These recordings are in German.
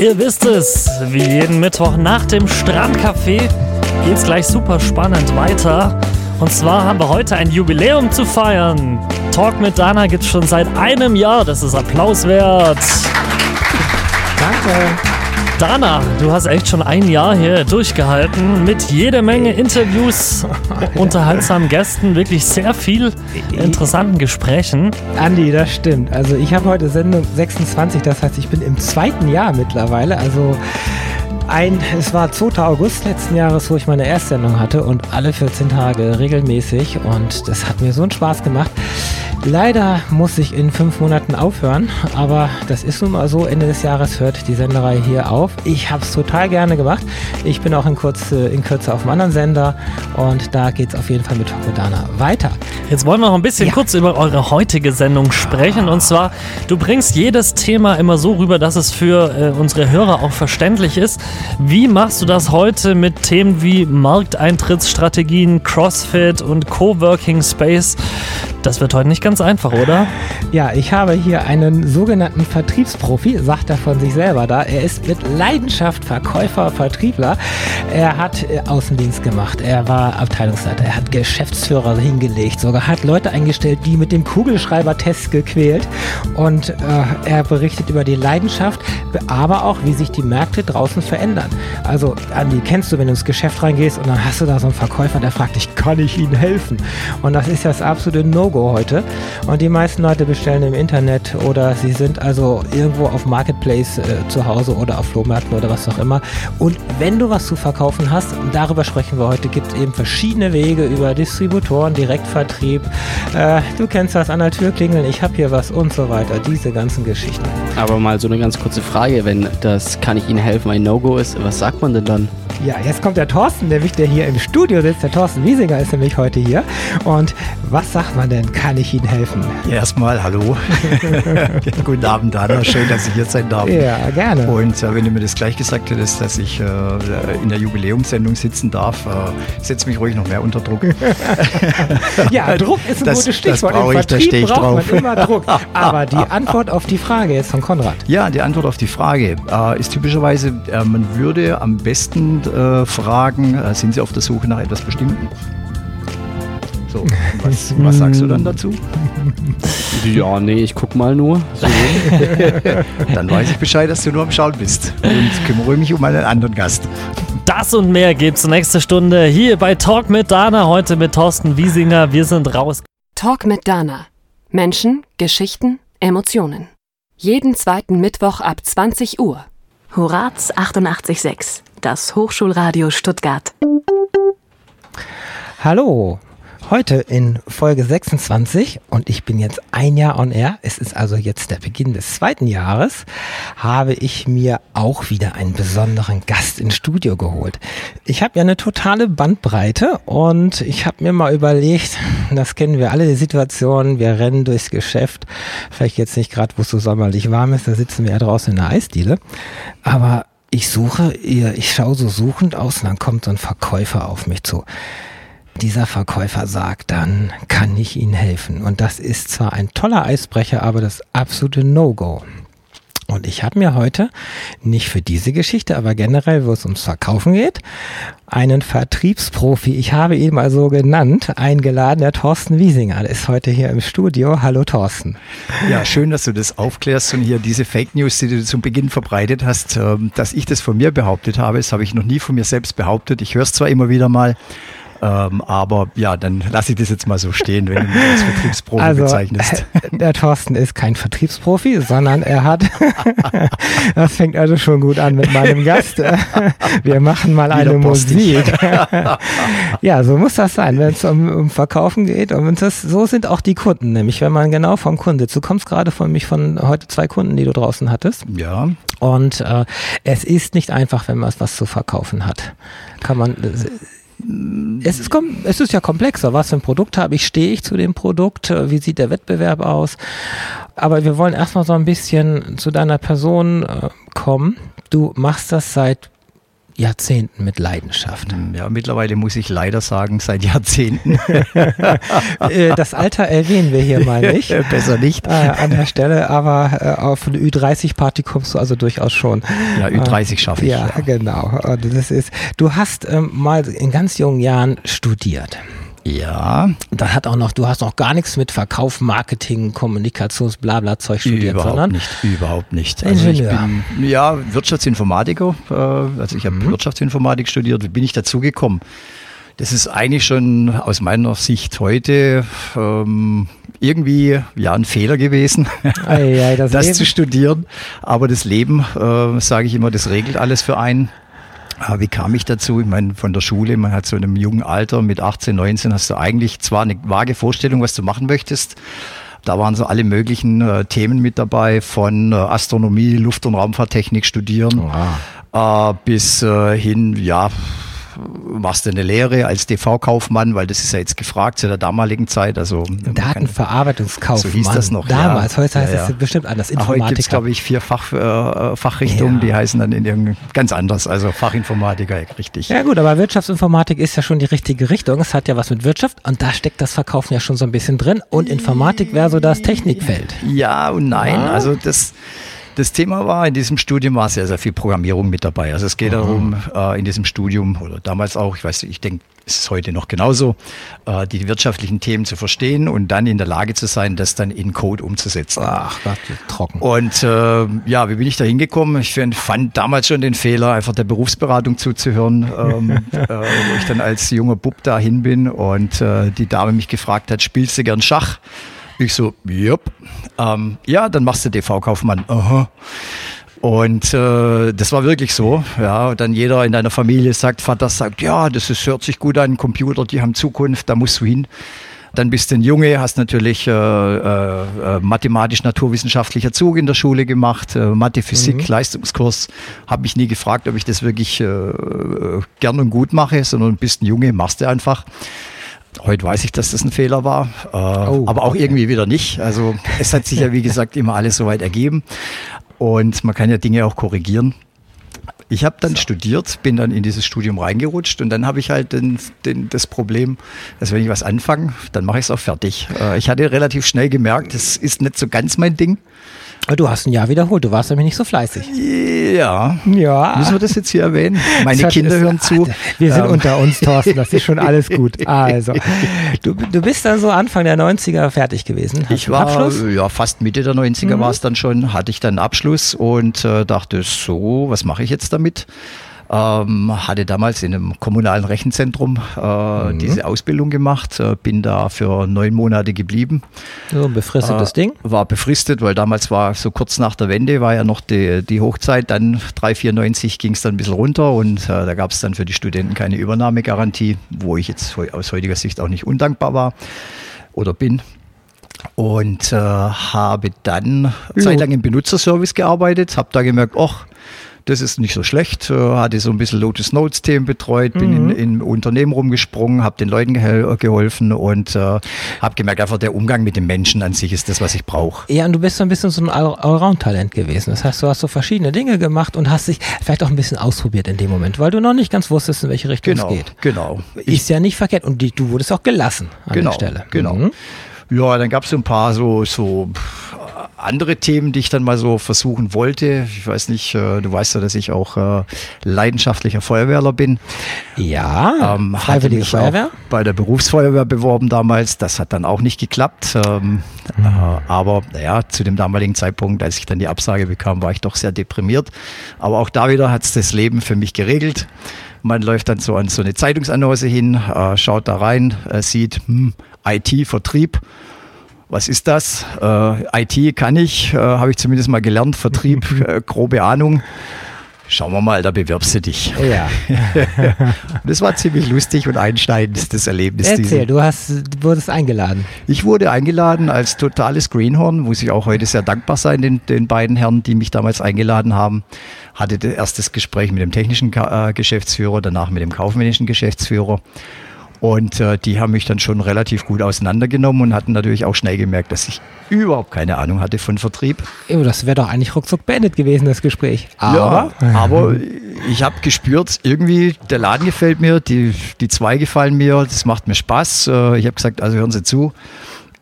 Ihr wisst es, wie jeden Mittwoch nach dem Strandcafé geht's gleich super spannend weiter. Und zwar haben wir heute ein Jubiläum zu feiern. Talk mit Dana gibt's schon seit einem Jahr. Das ist Applaus wert. Danke. Dana, du hast echt schon ein Jahr hier durchgehalten mit jede Menge Interviews, unterhaltsamen Gästen, wirklich sehr viel interessanten Gesprächen. Andi, das stimmt. Also ich habe heute Sendung 26, das heißt, ich bin im zweiten Jahr mittlerweile. Also ein, es war 2. August letzten Jahres, wo ich meine Erstsendung hatte und alle 14 Tage regelmäßig und das hat mir so einen Spaß gemacht. Leider muss ich in fünf Monaten aufhören, aber das ist nun mal so. Ende des Jahres hört die Senderei hier auf. Ich habe es total gerne gemacht. Ich bin auch in, Kurze, in Kürze auf einem anderen Sender und da geht es auf jeden Fall mit Hokodana weiter. Jetzt wollen wir noch ein bisschen ja. kurz über eure heutige Sendung sprechen. Und zwar, du bringst jedes Thema immer so rüber, dass es für äh, unsere Hörer auch verständlich ist. Wie machst du das heute mit Themen wie Markteintrittsstrategien, CrossFit und Coworking Space? Das wird heute nicht ganz einfach, oder? Ja, ich habe hier einen sogenannten Vertriebsprofi, sagt er von sich selber da. Er ist mit Leidenschaft Verkäufer, Vertriebler. Er hat äh, Außendienst gemacht, er war Abteilungsleiter, er hat Geschäftsführer hingelegt, sogar hat Leute eingestellt, die mit dem Kugelschreiber-Test gequält. Und äh, er berichtet über die Leidenschaft, aber auch, wie sich die Märkte draußen verändern. Also, Andi, kennst du, wenn du ins Geschäft reingehst und dann hast du da so einen Verkäufer, der fragt dich, kann ich Ihnen helfen? Und das ist das absolute No No-Go heute. Und die meisten Leute bestellen im Internet oder sie sind also irgendwo auf Marketplace äh, zu Hause oder auf Flohmärkten oder was auch immer. Und wenn du was zu verkaufen hast, darüber sprechen wir heute, gibt es eben verschiedene Wege über Distributoren, Direktvertrieb. Äh, du kennst das an der Tür klingeln, ich habe hier was und so weiter. Diese ganzen Geschichten. Aber mal so eine ganz kurze Frage, wenn das kann ich Ihnen helfen ein No-Go ist, was sagt man denn dann? Ja, jetzt kommt der Thorsten, nämlich der hier im Studio sitzt. Der Thorsten Wiesinger ist nämlich heute hier. Und was sagt man denn? Kann ich Ihnen helfen? Ja, erstmal hallo. Guten Abend, Anna. Schön, dass ich hier sein darf. Ja, gerne. Und äh, wenn du mir das gleich gesagt hättest, dass ich äh, in der Jubiläumssendung sitzen darf, äh, setz mich ruhig noch mehr unter Druck. ja, Druck ist ein das, gutes Stichwort. Das Im ich, da stehe ich drauf. man immer Druck. Aber die Antwort auf die Frage ist von Konrad. Ja, die Antwort auf die Frage äh, ist typischerweise, äh, man würde am besten äh, fragen, äh, sind Sie auf der Suche nach etwas Bestimmten? So, was, was, sagst du dann dazu? Ja, nee, ich guck mal nur. So. dann weiß ich Bescheid, dass du nur am Schauen bist und kümmere mich um einen anderen Gast. Das und mehr gibt's nächste Stunde hier bei Talk mit Dana, heute mit Thorsten Wiesinger. Wir sind raus. Talk mit Dana. Menschen, Geschichten, Emotionen. Jeden zweiten Mittwoch ab 20 Uhr. Horaz 88.6 das Hochschulradio Stuttgart. Hallo, heute in Folge 26 und ich bin jetzt ein Jahr on air. Es ist also jetzt der Beginn des zweiten Jahres. Habe ich mir auch wieder einen besonderen Gast ins Studio geholt. Ich habe ja eine totale Bandbreite und ich habe mir mal überlegt, das kennen wir alle, die Situation, wir rennen durchs Geschäft. Vielleicht jetzt nicht gerade, wo es so sommerlich warm ist, da sitzen wir ja draußen in der Eisdiele. Aber ich suche, ich schaue so suchend aus und dann kommt so ein Verkäufer auf mich zu. Dieser Verkäufer sagt dann, kann ich Ihnen helfen? Und das ist zwar ein toller Eisbrecher, aber das absolute No-Go. Und ich habe mir heute, nicht für diese Geschichte, aber generell, wo es ums Verkaufen geht, einen Vertriebsprofi, ich habe ihn mal so genannt, eingeladen, der Thorsten Wiesinger. Ist heute hier im Studio. Hallo Thorsten. Ja, schön, dass du das aufklärst und hier diese Fake News, die du zum Beginn verbreitet hast, ähm, dass ich das von mir behauptet habe, das habe ich noch nie von mir selbst behauptet. Ich höre es zwar immer wieder mal, ähm, aber ja, dann lasse ich das jetzt mal so stehen, wenn du mich als Vertriebsprofi also, bezeichnest. Der Thorsten ist kein Vertriebsprofi, sondern er hat, das fängt also schon gut an mit meinem Gast. Wir machen mal eine Musik. ja, so muss das sein, wenn es um, um Verkaufen geht. Und das, so sind auch die Kunden, nämlich wenn man genau vom Kunde. Du kommst gerade von mich von heute zwei Kunden, die du draußen hattest. Ja. Und äh, es ist nicht einfach, wenn man was zu verkaufen hat. Kann man es ist, es ist ja komplexer. Was für ein Produkt habe ich? Stehe ich zu dem Produkt? Wie sieht der Wettbewerb aus? Aber wir wollen erstmal so ein bisschen zu deiner Person äh, kommen. Du machst das seit Jahrzehnten mit Leidenschaft. Ja, mittlerweile muss ich leider sagen, seit Jahrzehnten. Äh, das Alter erwähnen wir hier mal nicht. Besser nicht. Äh, an der Stelle, aber äh, auf eine Ü30-Party kommst du also durchaus schon. Ja, Ü30 schaffe ich. Ja, ja, genau. Das ist, du hast ähm, mal in ganz jungen Jahren studiert. Ja. Da hat auch noch, du hast noch gar nichts mit Verkauf, Marketing, Kommunikations, blabla Zeug studiert, überhaupt sondern nicht, überhaupt nicht. Ingenieur. Also ich bin, ja, Wirtschaftsinformatiker. Äh, also ich habe Mhm. Wirtschaftsinformatik studiert. Wie bin ich dazu gekommen? Das ist eigentlich schon aus meiner Sicht heute ähm, irgendwie ja ein Fehler gewesen, Ei, ei, das das, zu studieren. Aber das Leben, äh, sage ich immer, das regelt alles für einen. Aber wie kam ich dazu? Ich meine, von der Schule, man hat so in einem jungen Alter, mit 18, 19, hast du eigentlich zwar eine vage Vorstellung, was du machen möchtest. Da waren so alle möglichen äh, Themen mit dabei, von äh, Astronomie, Luft- und Raumfahrttechnik studieren, äh, bis äh, hin, ja, machst du eine Lehre als TV-Kaufmann, weil das ist ja jetzt gefragt zu der damaligen Zeit. Also Datenverarbeitungskaufmann. So hieß das noch, Damals, ja. heute heißt Ja, es ja. bestimmt anders. Ah, Heute gibt es, Informatiker. glaube ich, vier Fach, äh, Fachrichtungen, Ja. die heißen dann in irgendein ganz anders. Also Fachinformatiker, richtig. Ja gut, aber Wirtschaftsinformatik ist ja schon die richtige Richtung. Es hat ja was mit Wirtschaft und da steckt das Verkaufen ja schon so ein bisschen drin. Und Informatik wäre so das Technikfeld. Ja und nein. Also das, das Thema war, in diesem Studium war sehr, sehr viel Programmierung mit dabei. Also es geht darum, äh, in diesem Studium oder damals auch, ich weiß nicht, ich denke, es ist heute noch genauso, äh, die wirtschaftlichen Themen zu verstehen und dann in der Lage zu sein, das dann in Code umzusetzen. Ach Gott, trocken. Und äh, ja, wie bin ich da hingekommen? Ich find, fand damals schon den Fehler, einfach der Berufsberatung zuzuhören, ähm, äh, wo ich dann als junger Bub da hin bin und äh, die Dame mich gefragt hat, spielst du gern Schach? Ich so, jupp. Ähm, ja, dann machst du TV-Kaufmann. Aha. Und äh, das war wirklich so. Ja, und dann jeder in deiner Familie sagt, Vater sagt, ja, das ist, hört sich gut an, Computer, die haben Zukunft, da musst du hin. Dann bist du ein Junge, hast natürlich äh, äh, äh, mathematisch-naturwissenschaftlicher Zug in der Schule gemacht, äh, Mathe, Physik, Leistungskurs. Habe mich nie gefragt, ob ich das wirklich äh, äh, gern und gut mache, sondern bist ein Junge, machst du einfach. Heute weiß ich, dass das ein Fehler war, äh, aber auch irgendwie wieder nicht. Also es hat sich ja, wie gesagt, immer alles soweit ergeben und man kann ja Dinge auch korrigieren. Ich habe dann studiert, bin dann in dieses Studium reingerutscht und dann habe ich halt den, den, das Problem, dass wenn ich was anfange, dann mache ich es auch fertig. Äh, ich hatte relativ schnell gemerkt, das ist nicht so ganz mein Ding. Aber Du hast ein Jahr wiederholt, du warst nämlich nicht so fleißig. Ja. Ja. Müssen wir das jetzt hier erwähnen? Meine Das Kinder hören zu. Wir sind Ähm, unter uns, Thorsten, das ist schon alles gut. Also, du, du bist dann so Anfang der 90er fertig gewesen. Hast Ich war Abschluss? ja fast Mitte der 90er Mhm. war es dann schon, hatte ich dann Abschluss und äh, dachte, so, was mache ich jetzt damit? Ähm, hatte damals in einem kommunalen Rechenzentrum äh, Mhm. diese Ausbildung gemacht, äh, bin da für neun Monate geblieben. So ein befristetes Äh, Ding. War befristet, weil damals war so kurz nach der Wende, war ja noch die, die Hochzeit. Dann 394 ging es dann ein bisschen runter und äh, da gab es dann für die Studenten keine Übernahmegarantie, wo ich jetzt aus heutiger Sicht auch nicht undankbar war oder bin. Und äh, habe dann zeitlang im Benutzerservice gearbeitet, habe da gemerkt, ach, das ist nicht so schlecht. Äh, hatte so ein bisschen Lotus Notes Themen betreut, bin in, in Unternehmen rumgesprungen, habe den Leuten gehel- geholfen und äh, habe gemerkt, einfach der Umgang mit den Menschen an sich ist das, was ich brauche. Ja, und du bist so ein bisschen so ein All- Allround-Talent gewesen. Das heißt, du hast so verschiedene Dinge gemacht und hast dich vielleicht auch ein bisschen ausprobiert in dem Moment, weil du noch nicht ganz wusstest, in welche Richtung Genau, es geht. genau. Ist ja nicht verkehrt und die, du wurdest auch gelassen an genau, der Stelle. Genau. Mhm. Ja, dann gab es so ein paar so, so andere Themen, die ich dann mal so versuchen wollte. Ich weiß nicht, äh, du weißt ja, dass ich auch äh, leidenschaftlicher Feuerwehrler bin. Ja, Ähm, Freiwillige Feuerwehr. Auch bei der Berufsfeuerwehr beworben damals. Das hat dann auch nicht geklappt. Ähm, Mhm. äh, aber naja, zu dem damaligen Zeitpunkt, als ich dann die Absage bekam, war ich doch sehr deprimiert. Aber auch da wieder hat es das Leben für mich geregelt. Man läuft dann so an so eine Zeitungsannonce hin, äh, schaut da rein, äh, sieht hm, IT-Vertrieb. Was ist das? Äh, IT kann ich, äh, habe ich zumindest mal gelernt, Vertrieb, äh, grobe Ahnung. Schauen wir mal, da bewirbst du dich. Ja, Das war ziemlich lustig und einschneidend, das Erlebnis. erzähl, du hast, wurdest eingeladen. Ich wurde eingeladen als totales Greenhorn, muss ich auch heute sehr dankbar sein, den, den beiden Herren, die mich damals eingeladen haben. Hatte das erstes Gespräch mit dem technischen äh, Geschäftsführer, danach mit dem kaufmännischen Geschäftsführer. Und äh, die haben mich dann schon relativ gut auseinandergenommen und hatten natürlich auch schnell gemerkt, dass ich überhaupt keine Ahnung hatte von Vertrieb. Das wäre doch eigentlich ruckzuck beendet gewesen, das Gespräch. Aber, ja, aber ich habe gespürt, irgendwie der Laden gefällt mir, die, die zwei gefallen mir, das macht mir Spaß. Äh, ich habe gesagt, also hören Sie zu,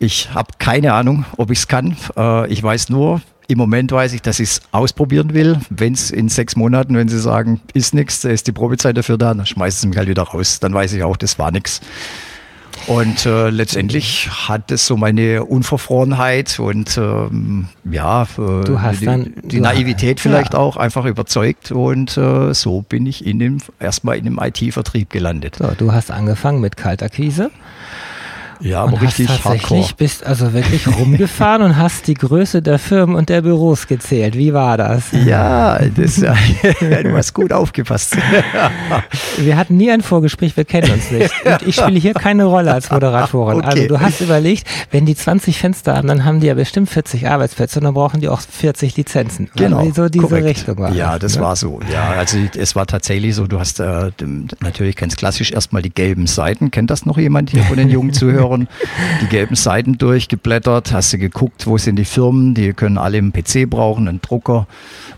ich habe keine Ahnung, ob ich es kann. Äh, ich weiß nur, im Moment weiß ich, dass ich es ausprobieren will. Wenn es in sechs Monaten, wenn Sie sagen, ist nichts, da ist die Probezeit dafür da, dann schmeißen Sie mich halt wieder raus. Dann weiß ich auch, das war nichts. Und äh, letztendlich hat es so meine Unverfrorenheit und ähm, ja, äh, die, dann, die Naivität vielleicht ja. auch einfach überzeugt und äh, so bin ich in dem, erstmal in dem IT-Vertrieb gelandet. So, du hast angefangen mit Kaltakquise. Ja, aber und richtig hast tatsächlich hardcore. bist also wirklich rumgefahren und hast die Größe der Firmen und der Büros gezählt. Wie war das? Ja, das, du hast gut aufgepasst. wir hatten nie ein Vorgespräch, wir kennen uns nicht. Und ich spiele hier keine Rolle als Moderatorin. Okay. Also du hast überlegt, wenn die 20 Fenster haben, dann haben die ja bestimmt 40 Arbeitsplätze und dann brauchen die auch 40 Lizenzen. Genau. Weil so diese korrekt. Richtung war. Ja, das ne? war so. Ja, also es war tatsächlich so, du hast äh, natürlich ganz klassisch erstmal die gelben Seiten. Kennt das noch jemand hier von den jungen Zuhörern? Hören die gelben Seiten durchgeblättert, hast du geguckt, wo sind die Firmen, die können alle einen PC brauchen, einen Drucker.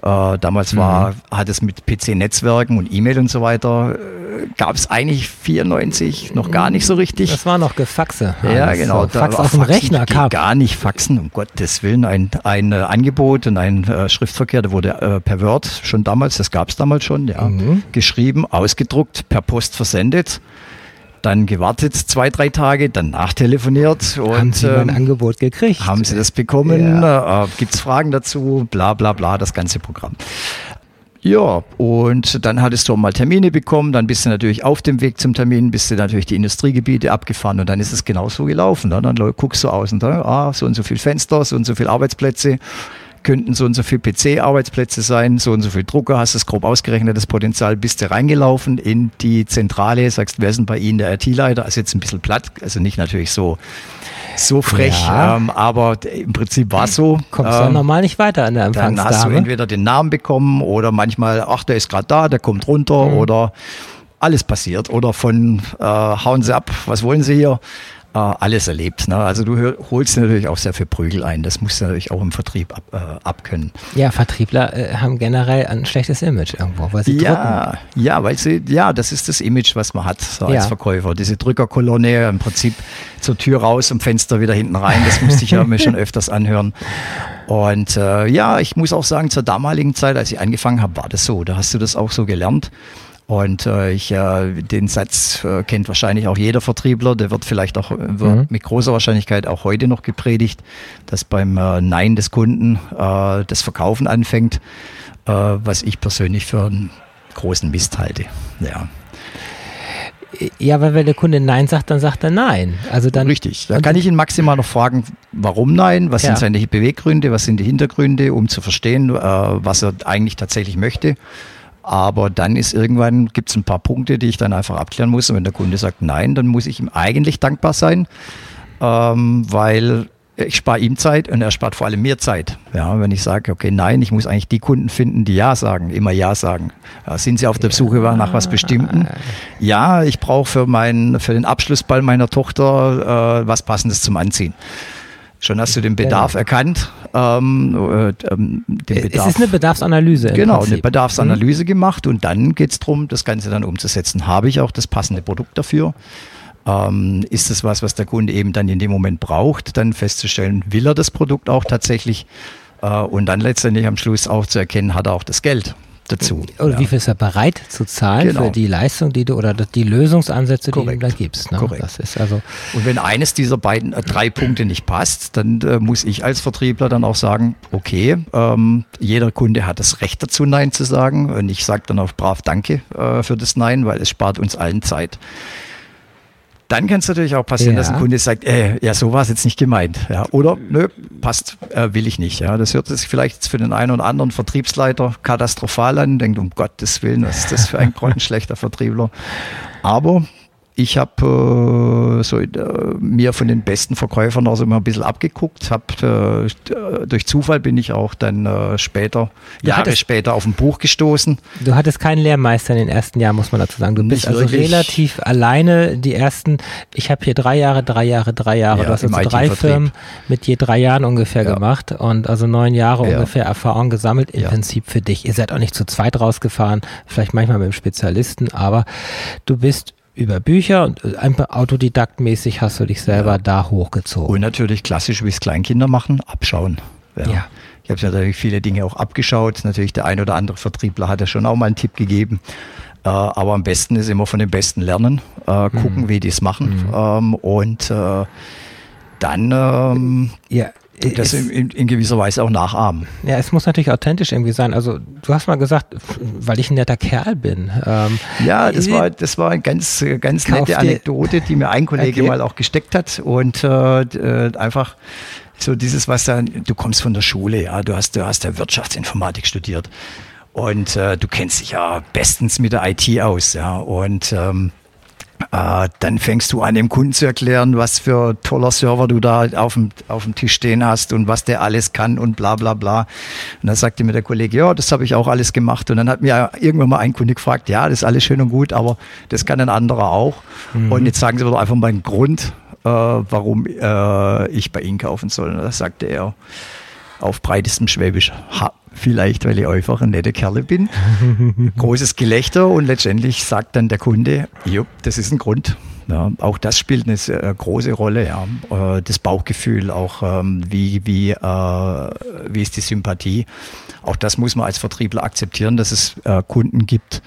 Äh, damals war, mhm. hat es mit PC-Netzwerken und E-Mail und so weiter, äh, gab es eigentlich 94 noch gar nicht so richtig. Das war noch Gefaxe. Ja, genau. So, Fax auf dem Rechner kam. Gar nicht Faxen, um Gottes Willen. Ein, ein äh, Angebot und ein äh, Schriftverkehr, der wurde äh, per Word schon damals, das gab es damals schon, ja, mhm. geschrieben, ausgedruckt, per Post versendet dann gewartet zwei, drei Tage, dann nachtelefoniert und haben Sie ähm, ein Angebot gekriegt? Haben Sie das bekommen? Ja. Äh, Gibt es Fragen dazu? Bla bla bla, das ganze Programm. Ja, und dann hattest du mal Termine bekommen, dann bist du natürlich auf dem Weg zum Termin, bist du natürlich die Industriegebiete abgefahren und dann ist es genauso gelaufen. Ne? Dann guckst du außen, da, ah, so und so viel Fenster, so und so viele Arbeitsplätze, könnten so und so viele PC-Arbeitsplätze sein, so und so viel Drucker, hast es grob ausgerechnet, das Potenzial, bist du reingelaufen in die Zentrale, sagst, wer ist denn bei Ihnen der IT-Leiter? Also jetzt ein bisschen platt, also nicht natürlich so, so frech, ja. ähm, aber im Prinzip war es so. Kommst ähm, ja normal nicht weiter an der Empfangsdame. Dann hast du entweder den Namen bekommen oder manchmal, ach, der ist gerade da, der kommt runter mhm. oder alles passiert oder von äh, hauen Sie ab, was wollen Sie hier? Äh, alles erlebt. Ne? Also du holst natürlich auch sehr viel Prügel ein. Das musst du natürlich auch im Vertrieb ab, äh, abkönnen. Ja, Vertriebler äh, haben generell ein schlechtes Image irgendwo, weil sie ja, drücken. Ja, weil sie, ja, das ist das Image, was man hat so ja. als Verkäufer. Diese Drückerkolonne im Prinzip zur Tür raus, und Fenster wieder hinten rein. Das musste ich ja mir schon öfters anhören. Und äh, ja, ich muss auch sagen, zur damaligen Zeit, als ich angefangen habe, war das so. Da hast du das auch so gelernt. Und äh, ich, äh, den Satz äh, kennt wahrscheinlich auch jeder Vertriebler, der wird vielleicht auch wird mhm. mit großer Wahrscheinlichkeit auch heute noch gepredigt, dass beim äh, Nein des Kunden äh, das Verkaufen anfängt, äh, was ich persönlich für einen großen Mist halte. Ja. Ja, weil wenn der Kunde Nein sagt, dann sagt er Nein. Also dann Richtig. Da kann ich ihn maximal noch fragen, warum Nein, was ja. sind seine Beweggründe, was sind die Hintergründe, um zu verstehen, äh, was er eigentlich tatsächlich möchte. Aber dann ist irgendwann, gibt es ein paar Punkte, die ich dann einfach abklären muss. Und wenn der Kunde sagt nein, dann muss ich ihm eigentlich dankbar sein, ähm, weil ich spare ihm Zeit und er spart vor allem mir Zeit. Ja, wenn ich sage, okay, nein, ich muss eigentlich die Kunden finden, die Ja sagen, immer Ja sagen. Ja, sind sie auf der Suche nach was Bestimmten? Ja, ich brauche für, für den Abschlussball meiner Tochter äh, was Passendes zum Anziehen. Schon hast du den Bedarf genau. erkannt. Ähm, äh, ähm, den Bedarf, es ist eine Bedarfsanalyse. Genau, eine Bedarfsanalyse mhm. gemacht und dann geht es darum, das Ganze dann umzusetzen. Habe ich auch das passende Produkt dafür? Ähm, ist es was, was der Kunde eben dann in dem Moment braucht? Dann festzustellen, will er das Produkt auch tatsächlich? Äh, und dann letztendlich am Schluss auch zu erkennen, hat er auch das Geld dazu. Oder ja. wie viel ist er bereit zu zahlen genau. für die Leistung, die du oder die Lösungsansätze, Korrekt. die du da gibst. Ne? Korrekt. Das ist also Und wenn eines dieser beiden äh, drei Punkte nicht passt, dann äh, muss ich als Vertriebler dann auch sagen, okay, ähm, jeder Kunde hat das Recht dazu, Nein zu sagen. Und ich sage dann auch brav Danke äh, für das Nein, weil es spart uns allen Zeit. Dann kann es natürlich auch passieren, ja. dass ein Kunde sagt, äh, ja, so war es jetzt nicht gemeint. Ja, oder, nö, passt, äh, will ich nicht. Ja, das hört sich vielleicht für den einen oder anderen Vertriebsleiter katastrophal an, denkt, um Gottes Willen, was ist das für ein grottenschlechter Vertriebler. Aber ich habe äh, so, äh, mir von den besten Verkäufern also immer ein bisschen abgeguckt. Hab, äh, durch Zufall bin ich auch dann äh, später, du Jahre hattest, später auf ein Buch gestoßen. Du hattest keinen Lehrmeister in den ersten Jahren, muss man dazu sagen. Du bist also relativ alleine die ersten, ich habe hier drei Jahre, drei Jahre, drei Jahre. Ja, du hast also drei Firmen mit je drei Jahren ungefähr ja. gemacht und also neun Jahre ja. ungefähr Erfahrung gesammelt, im Prinzip für dich. Ihr seid auch nicht zu zweit rausgefahren, vielleicht manchmal mit dem Spezialisten, aber du bist über Bücher und einfach autodidaktmäßig hast du dich selber ja. da hochgezogen. Und natürlich klassisch, wie es Kleinkinder machen, abschauen. Ja. ja. Ich habe natürlich viele Dinge auch abgeschaut. Natürlich der ein oder andere Vertriebler hat ja schon auch mal einen Tipp gegeben. Äh, aber am besten ist immer von den Besten lernen, äh, gucken, mhm. wie die es machen. Mhm. Ähm, und äh, dann ähm, ja, das in, in, in, gewisser Weise auch nachahmen. Ja, es muss natürlich authentisch irgendwie sein. Also du hast mal gesagt, weil ich ein netter Kerl bin. Ähm, ja, das war, das war eine ganz, ganz nette Anekdote, die mir ein Kollege okay. mal auch gesteckt hat und äh, äh, einfach so dieses, was dann, du kommst von der Schule, ja, du hast, du hast ja Wirtschaftsinformatik studiert und äh, du kennst dich ja bestens mit der IT aus, ja, und ähm, äh, dann fängst du an, dem Kunden zu erklären, was für toller Server du da auf dem, auf dem Tisch stehen hast und was der alles kann und bla bla bla. Und dann sagte mir der Kollege, ja, das habe ich auch alles gemacht. Und dann hat mir irgendwann mal ein Kunde gefragt, ja, das ist alles schön und gut, aber das kann ein anderer auch. Mhm. Und jetzt sagen Sie mir doch einfach mal einen Grund, äh, warum äh, ich bei Ihnen kaufen soll. Und da sagte er, auf breitestem Schwäbisch. Ha, vielleicht, weil ich einfach ein netter Kerl bin. Großes Gelächter und letztendlich sagt dann der Kunde, jupp, das ist ein Grund. Ja, auch das spielt eine äh, große Rolle, ja. Äh, das Bauchgefühl, auch ähm, wie, wie, äh, wie ist die Sympathie. Auch das muss man als Vertriebler akzeptieren, dass es äh, Kunden gibt,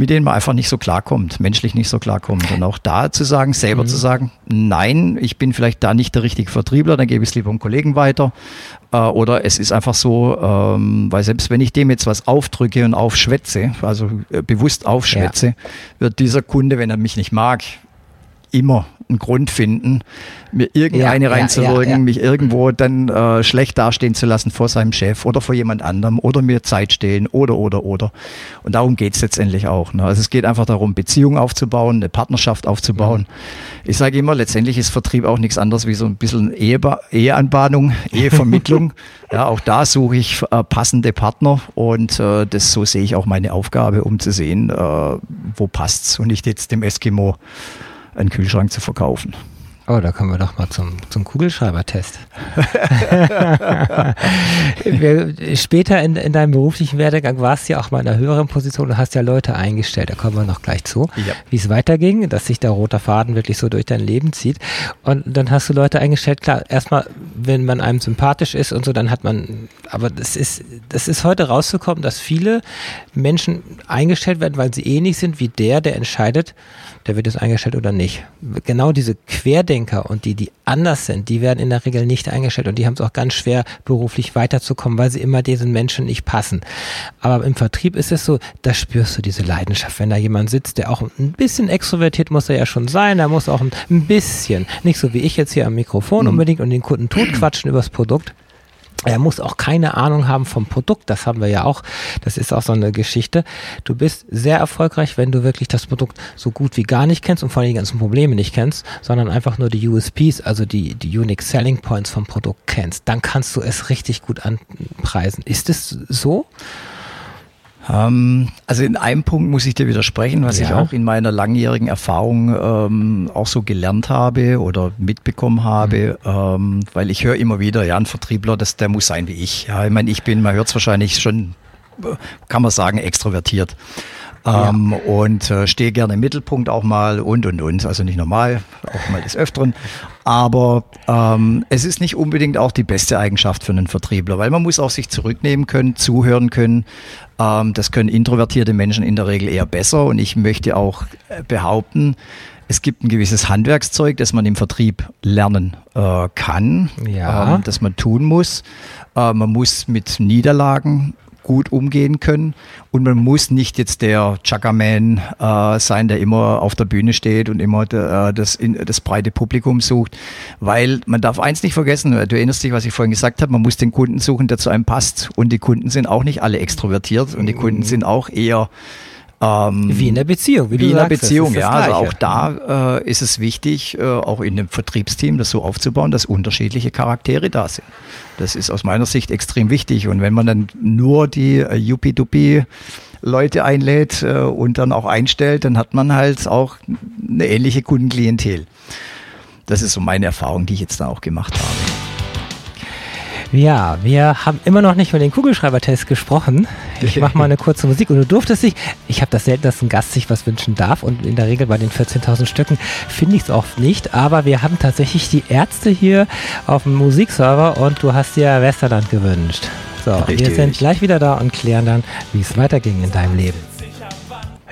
mit denen man einfach nicht so klarkommt, menschlich nicht so klarkommt. Und auch da zu sagen, selber mhm. zu sagen, nein, ich bin vielleicht da nicht der richtige Vertriebler, dann gebe ich es lieber einem Kollegen weiter. Äh, oder es ist einfach so, ähm, weil selbst wenn ich dem jetzt was aufdrücke und aufschwätze, also äh, bewusst aufschwätze, ja. wird dieser Kunde, wenn er mich nicht mag, immer einen Grund finden, mir irgendeine ja, reinzuwirken, ja, ja, mich irgendwo dann äh, schlecht dastehen zu lassen vor seinem Chef oder vor jemand anderem oder mir Zeit stehlen oder, oder, oder. Und darum geht es letztendlich auch. Ne? Also es geht einfach darum, Beziehungen aufzubauen, eine Partnerschaft aufzubauen. Ich sage immer, letztendlich ist Vertrieb auch nichts anderes wie so ein bisschen Eheba Eheanbahnung, Ehevermittlung. ja, auch da suche ich äh, passende Partner und äh, das so sehe ich auch meine Aufgabe, um zu sehen, äh, wo passt's und nicht jetzt dem Eskimo einen Kühlschrank zu verkaufen. Oh, da kommen wir doch mal zum, zum Kugelschreiber-Test. Später in, in deinem beruflichen Werdegang warst du ja auch mal in einer höheren Position und hast ja Leute eingestellt. Da kommen wir noch gleich zu, ja. wie es weiterging, dass sich der rote Faden wirklich so durch dein Leben zieht. Und dann hast du Leute eingestellt. Klar, erstmal, wenn man einem sympathisch ist und so, dann hat man, aber das ist, das ist heute rauszukommen, dass viele Menschen eingestellt werden, weil sie ähnlich sind wie der, der entscheidet, der wird jetzt eingestellt oder nicht. Genau diese Querdenker und die, die anders sind, die werden in der Regel nicht eingestellt und die haben es auch ganz schwer, beruflich weiterzukommen, weil sie immer diesen Menschen nicht passen. Aber im Vertrieb ist es so, da spürst du diese Leidenschaft. Wenn da jemand sitzt, der auch ein bisschen extrovertiert muss er ja schon sein, er muss auch ein bisschen, nicht so wie ich jetzt hier am Mikrofon mhm. unbedingt und den Kunden totquatschen übers Produkt, er muss auch keine Ahnung haben vom Produkt. Das haben wir ja auch. Das ist auch so eine Geschichte. Du bist sehr erfolgreich, wenn du wirklich das Produkt so gut wie gar nicht kennst und vor allem die ganzen Probleme nicht kennst, sondern einfach nur die USPs, also die, die Unique Selling Points vom Produkt kennst. Dann kannst du es richtig gut anpreisen. Ist es so? Ähm, also in einem Punkt muss ich dir widersprechen, was ja. ich auch in meiner langjährigen Erfahrung ähm, auch so gelernt habe oder mitbekommen habe, mhm. ähm, weil ich höre immer wieder, ja, ein Vertriebler, das, der muss sein wie ich. Ja, ich meine, ich bin, man hört es wahrscheinlich schon, kann man sagen, extrovertiert. Ähm, ja. und äh, stehe gerne im Mittelpunkt auch mal und und und. Also nicht normal, auch mal des Öfteren. Aber ähm, es ist nicht unbedingt auch die beste Eigenschaft für einen Vertriebler, weil man muss auch sich zurücknehmen können, zuhören können. Ähm, das können introvertierte Menschen in der Regel eher besser. Und ich möchte auch äh, behaupten, es gibt ein gewisses Handwerkszeug, das man im Vertrieb lernen äh, kann, ja. ähm, das man tun muss. Äh, man muss mit Niederlagen gut umgehen können. Und man muss nicht jetzt der Chuggerman äh, sein, der immer auf der Bühne steht und immer de, äh, das, in, das breite Publikum sucht. Weil man darf eins nicht vergessen, du erinnerst dich, was ich vorhin gesagt habe, man muss den Kunden suchen, der zu einem passt. Und die Kunden sind auch nicht alle extrovertiert und die Kunden sind auch eher Ähm, wie in der Beziehung, wie, wie in der Beziehung, ja. Also auch da äh, ist es wichtig, äh, auch in dem Vertriebsteam das so aufzubauen, dass unterschiedliche Charaktere da sind. Das ist aus meiner Sicht extrem wichtig. Und wenn man dann nur die äh, Yuppie-Duppie Leute einlädt äh, und dann auch einstellt, dann hat man halt auch eine ähnliche Kundenklientel. Das ist so meine Erfahrung, die ich jetzt da auch gemacht habe. Ja, wir haben immer noch nicht über den Kugelschreibertest gesprochen. Ich mache mal eine kurze Musik und du durftest dich, ich habe das selten, dass ein Gast sich was wünschen darf und in der Regel bei den 14.000 Stücken finde ich es oft nicht, aber wir haben tatsächlich die Ärzte hier auf dem Musikserver und du hast dir Westerland gewünscht. So, Richtig. wir sind gleich wieder da und klären dann, wie es weiterging in deinem Leben.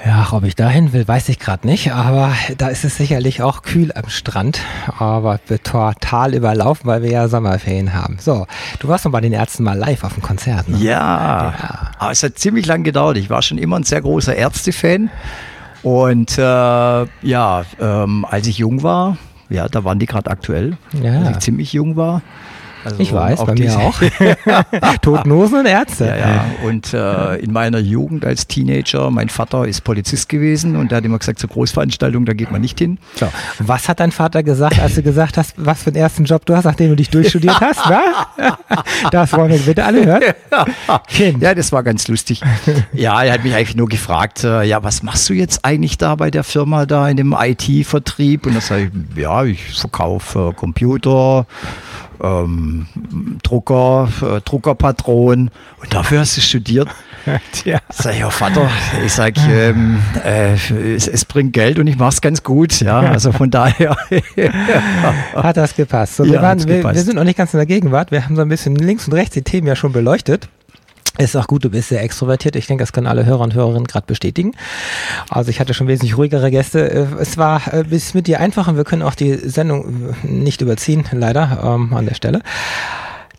Ja, ob ich dahin will, weiß ich gerade nicht, aber da ist es sicherlich auch kühl am Strand, aber wird total überlaufen, weil wir ja Sommerferien haben. So, du warst noch bei den Ärzten mal live auf dem Konzert, ne? Ja, ja. aber es hat ziemlich lang gedauert. Ich war schon immer ein sehr großer Ärzte-Fan und äh, ja, ähm, als ich jung war, ja, da waren die gerade aktuell, ja. als ich ziemlich jung war. Also ich weiß, bei mir auch. Totnosen und Ärzte. Ja, ja. Und äh, in meiner Jugend als Teenager, mein Vater ist Polizist gewesen und der hat immer gesagt, zur Großveranstaltung, da geht man nicht hin. So. Was hat dein Vater gesagt, als du gesagt hast, was für einen ersten Job du hast, nachdem du dich durchstudiert hast? das wollen wir bitte alle hören. Kind. Ja, das war ganz lustig. Ja, er hat mich eigentlich nur gefragt, äh, ja, was machst du jetzt eigentlich da bei der Firma da in dem IT-Vertrieb? Und da sage ich, ja, ich verkaufe Computer, ähm, Drucker, äh, Druckerpatron und dafür hast du studiert. Tja. Sag ich, oh Vater, ich sag, ähm, äh, es, es, bringt Geld und ich mach's ganz gut, ja. Also von daher hat das gepasst. So, wir, ja, waren, wir, wir, sind noch nicht ganz in der Gegenwart. Wir haben so ein bisschen links und rechts die Themen ja schon beleuchtet. Ist auch gut, du bist sehr extrovertiert. Ich denke, das können alle Hörer und Hörerinnen gerade bestätigen. Also ich hatte schon wesentlich ruhigere Gäste. Äh, es war äh, bis mit dir einfach und wir können auch die Sendung äh, nicht überziehen, leider ähm, an der Stelle.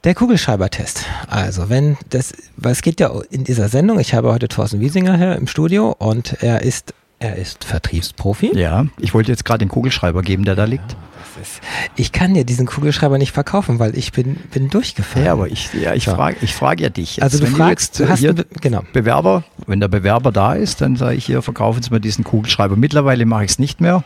Der Kugelschreibertest. Also, wenn das, weil es geht ja in dieser Sendung, ich habe heute Thorsten Wiesinger hier im Studio und er ist, er ist Vertriebsprofi. Ja, ich wollte jetzt gerade den Kugelschreiber geben, der da liegt. Ja ist. Ich kann dir diesen Kugelschreiber nicht verkaufen, weil ich bin, bin durchgefallen. Ja, aber ich, ja, ich so. frage ich frag ja dich. Jetzt, also du wenn fragst, du jetzt du hier genau. Bewerber, wenn der Bewerber da ist, dann sage ich hier, verkaufen Sie mir diesen Kugelschreiber. Mittlerweile mache ich es nicht mehr.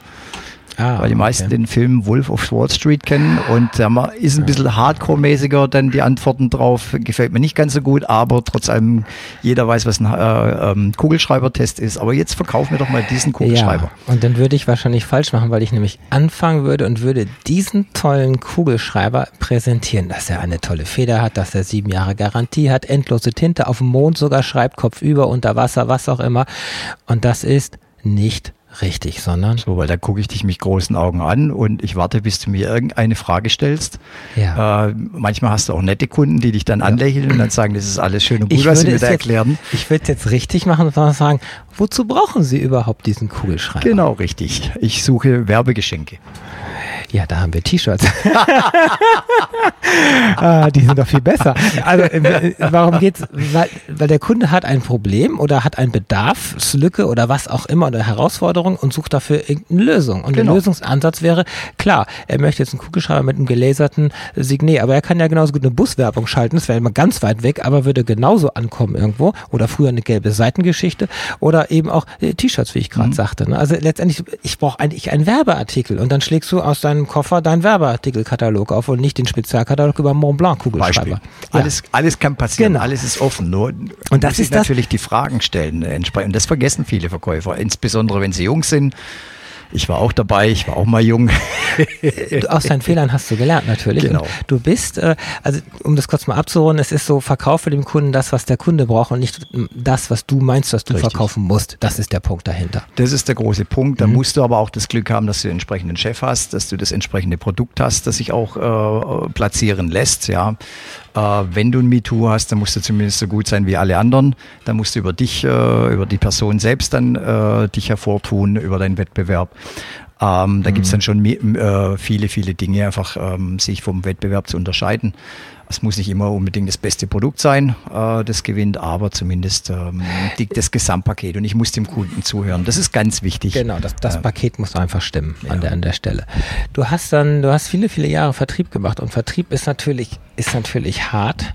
Ah, weil die meisten okay. den Film Wolf of Wall Street kennen und da ist ein bisschen Hardcore-mäßiger dann die Antworten drauf. Gefällt mir nicht ganz so gut, aber trotz allem, jeder weiß, was ein äh, ähm, Kugelschreiber-Test ist. Aber jetzt verkaufen wir doch mal diesen Kugelschreiber. Ja, und dann würde ich wahrscheinlich falsch machen, weil ich nämlich anfangen würde und würde diesen tollen Kugelschreiber präsentieren, dass er eine tolle Feder hat, dass er sieben Jahre Garantie hat, endlose Tinte, auf dem Mond sogar schreibt, Kopf über, unter Wasser, was auch immer. Und das ist nicht richtig, sondern. So, weil da gucke ich dich mit großen Augen an und ich warte, bis du mir irgendeine Frage stellst. Ja. Äh, manchmal hast du auch nette Kunden, die dich dann ja. anlächeln und dann sagen, das ist alles schön und gut, was sie mir da erklären. Ich würde es jetzt richtig machen und sagen, wozu brauchen Sie überhaupt diesen Kugelschreiber? Genau, richtig. Ich suche Werbegeschenke. Ja, da haben wir T-Shirts. ah, die sind doch viel besser. Also, äh, warum geht's? Weil, weil der Kunde hat ein Problem oder hat einen Bedarfslücke oder was auch immer oder Herausforderung und sucht dafür irgendeine Lösung. Und genau. der Lösungsansatz wäre, klar, er möchte jetzt einen Kugelschreiber mit einem gelaserten Signet, aber er kann ja genauso gut eine Buswerbung schalten. Das wäre immer ganz weit weg, aber würde genauso ankommen irgendwo. Oder früher eine gelbe Seitengeschichte oder eben auch äh, T-Shirts, wie ich gerade mhm. sagte. Ne? Also letztendlich, ich brauche eigentlich einen Werbeartikel und dann schlägst du aus deinem Koffer deinen Werbeartikelkatalog auf und nicht den Spezialkatalog über Mont Blanc Kugelschreiber. Ja. Alles, alles kann passieren, genau. alles ist offen. Nur und das ist natürlich die Fragen stellen entsprechend. Und das vergessen viele Verkäufer, insbesondere wenn sie jung sind ich war auch dabei, ich war auch mal jung. Aus deinen Fehlern hast du gelernt natürlich. Genau. Und du bist, äh, also um das kurz mal abzuholen, es ist so, verkaufe dem Kunden das, was der Kunde braucht und nicht das, was du meinst, was du Richtig. verkaufen musst. Das ist der Punkt dahinter. Das ist der große Punkt. Da mhm. musst du aber auch das Glück haben, dass du den entsprechenden Chef hast, dass du das entsprechende Produkt hast, das sich auch äh, platzieren lässt. Ja. Äh, wenn du ein MeToo hast, dann musst du zumindest so gut sein wie alle anderen. Dann musst du über dich, äh, über die Person selbst dann äh, dich hervortun, über deinen Wettbewerb. Ähm, da mhm. gibt es dann schon viele, viele Dinge, einfach ähm, sich vom Wettbewerb zu unterscheiden. Es muss nicht immer unbedingt das beste Produkt sein, äh, das gewinnt, aber zumindest ähm, die, das Gesamtpaket. Und ich muss dem Kunden zuhören. Das ist ganz wichtig. Genau, das, das äh, Paket muss einfach stimmen ja. an, der, an der Stelle. Du hast dann, du hast viele, viele Jahre Vertrieb gemacht und Vertrieb ist natürlich, ist natürlich hart.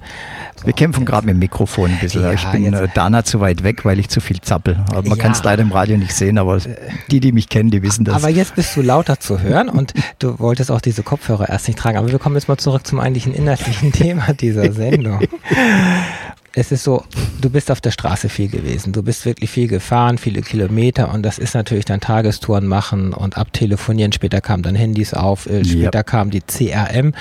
Wir kämpfen gerade mit dem Mikrofon ein bisschen. Ja, ich bin jetzt, äh, Dana zu weit weg, weil ich zu viel zappel. man ja, kann es leider im Radio nicht sehen, aber die, die mich kennen, die wissen das. Aber jetzt bist du lauter zu hören und du wolltest auch diese Kopfhörer erst nicht tragen. Aber wir kommen jetzt mal zurück zum eigentlichen inhaltlichen Thema dieser Sendung. es ist so, du bist auf der Straße viel gewesen. Du bist wirklich viel gefahren, viele Kilometer und das ist natürlich dann Tagestouren machen und abtelefonieren. Später kamen dann Handys auf, äh, später yep. kam die CRM,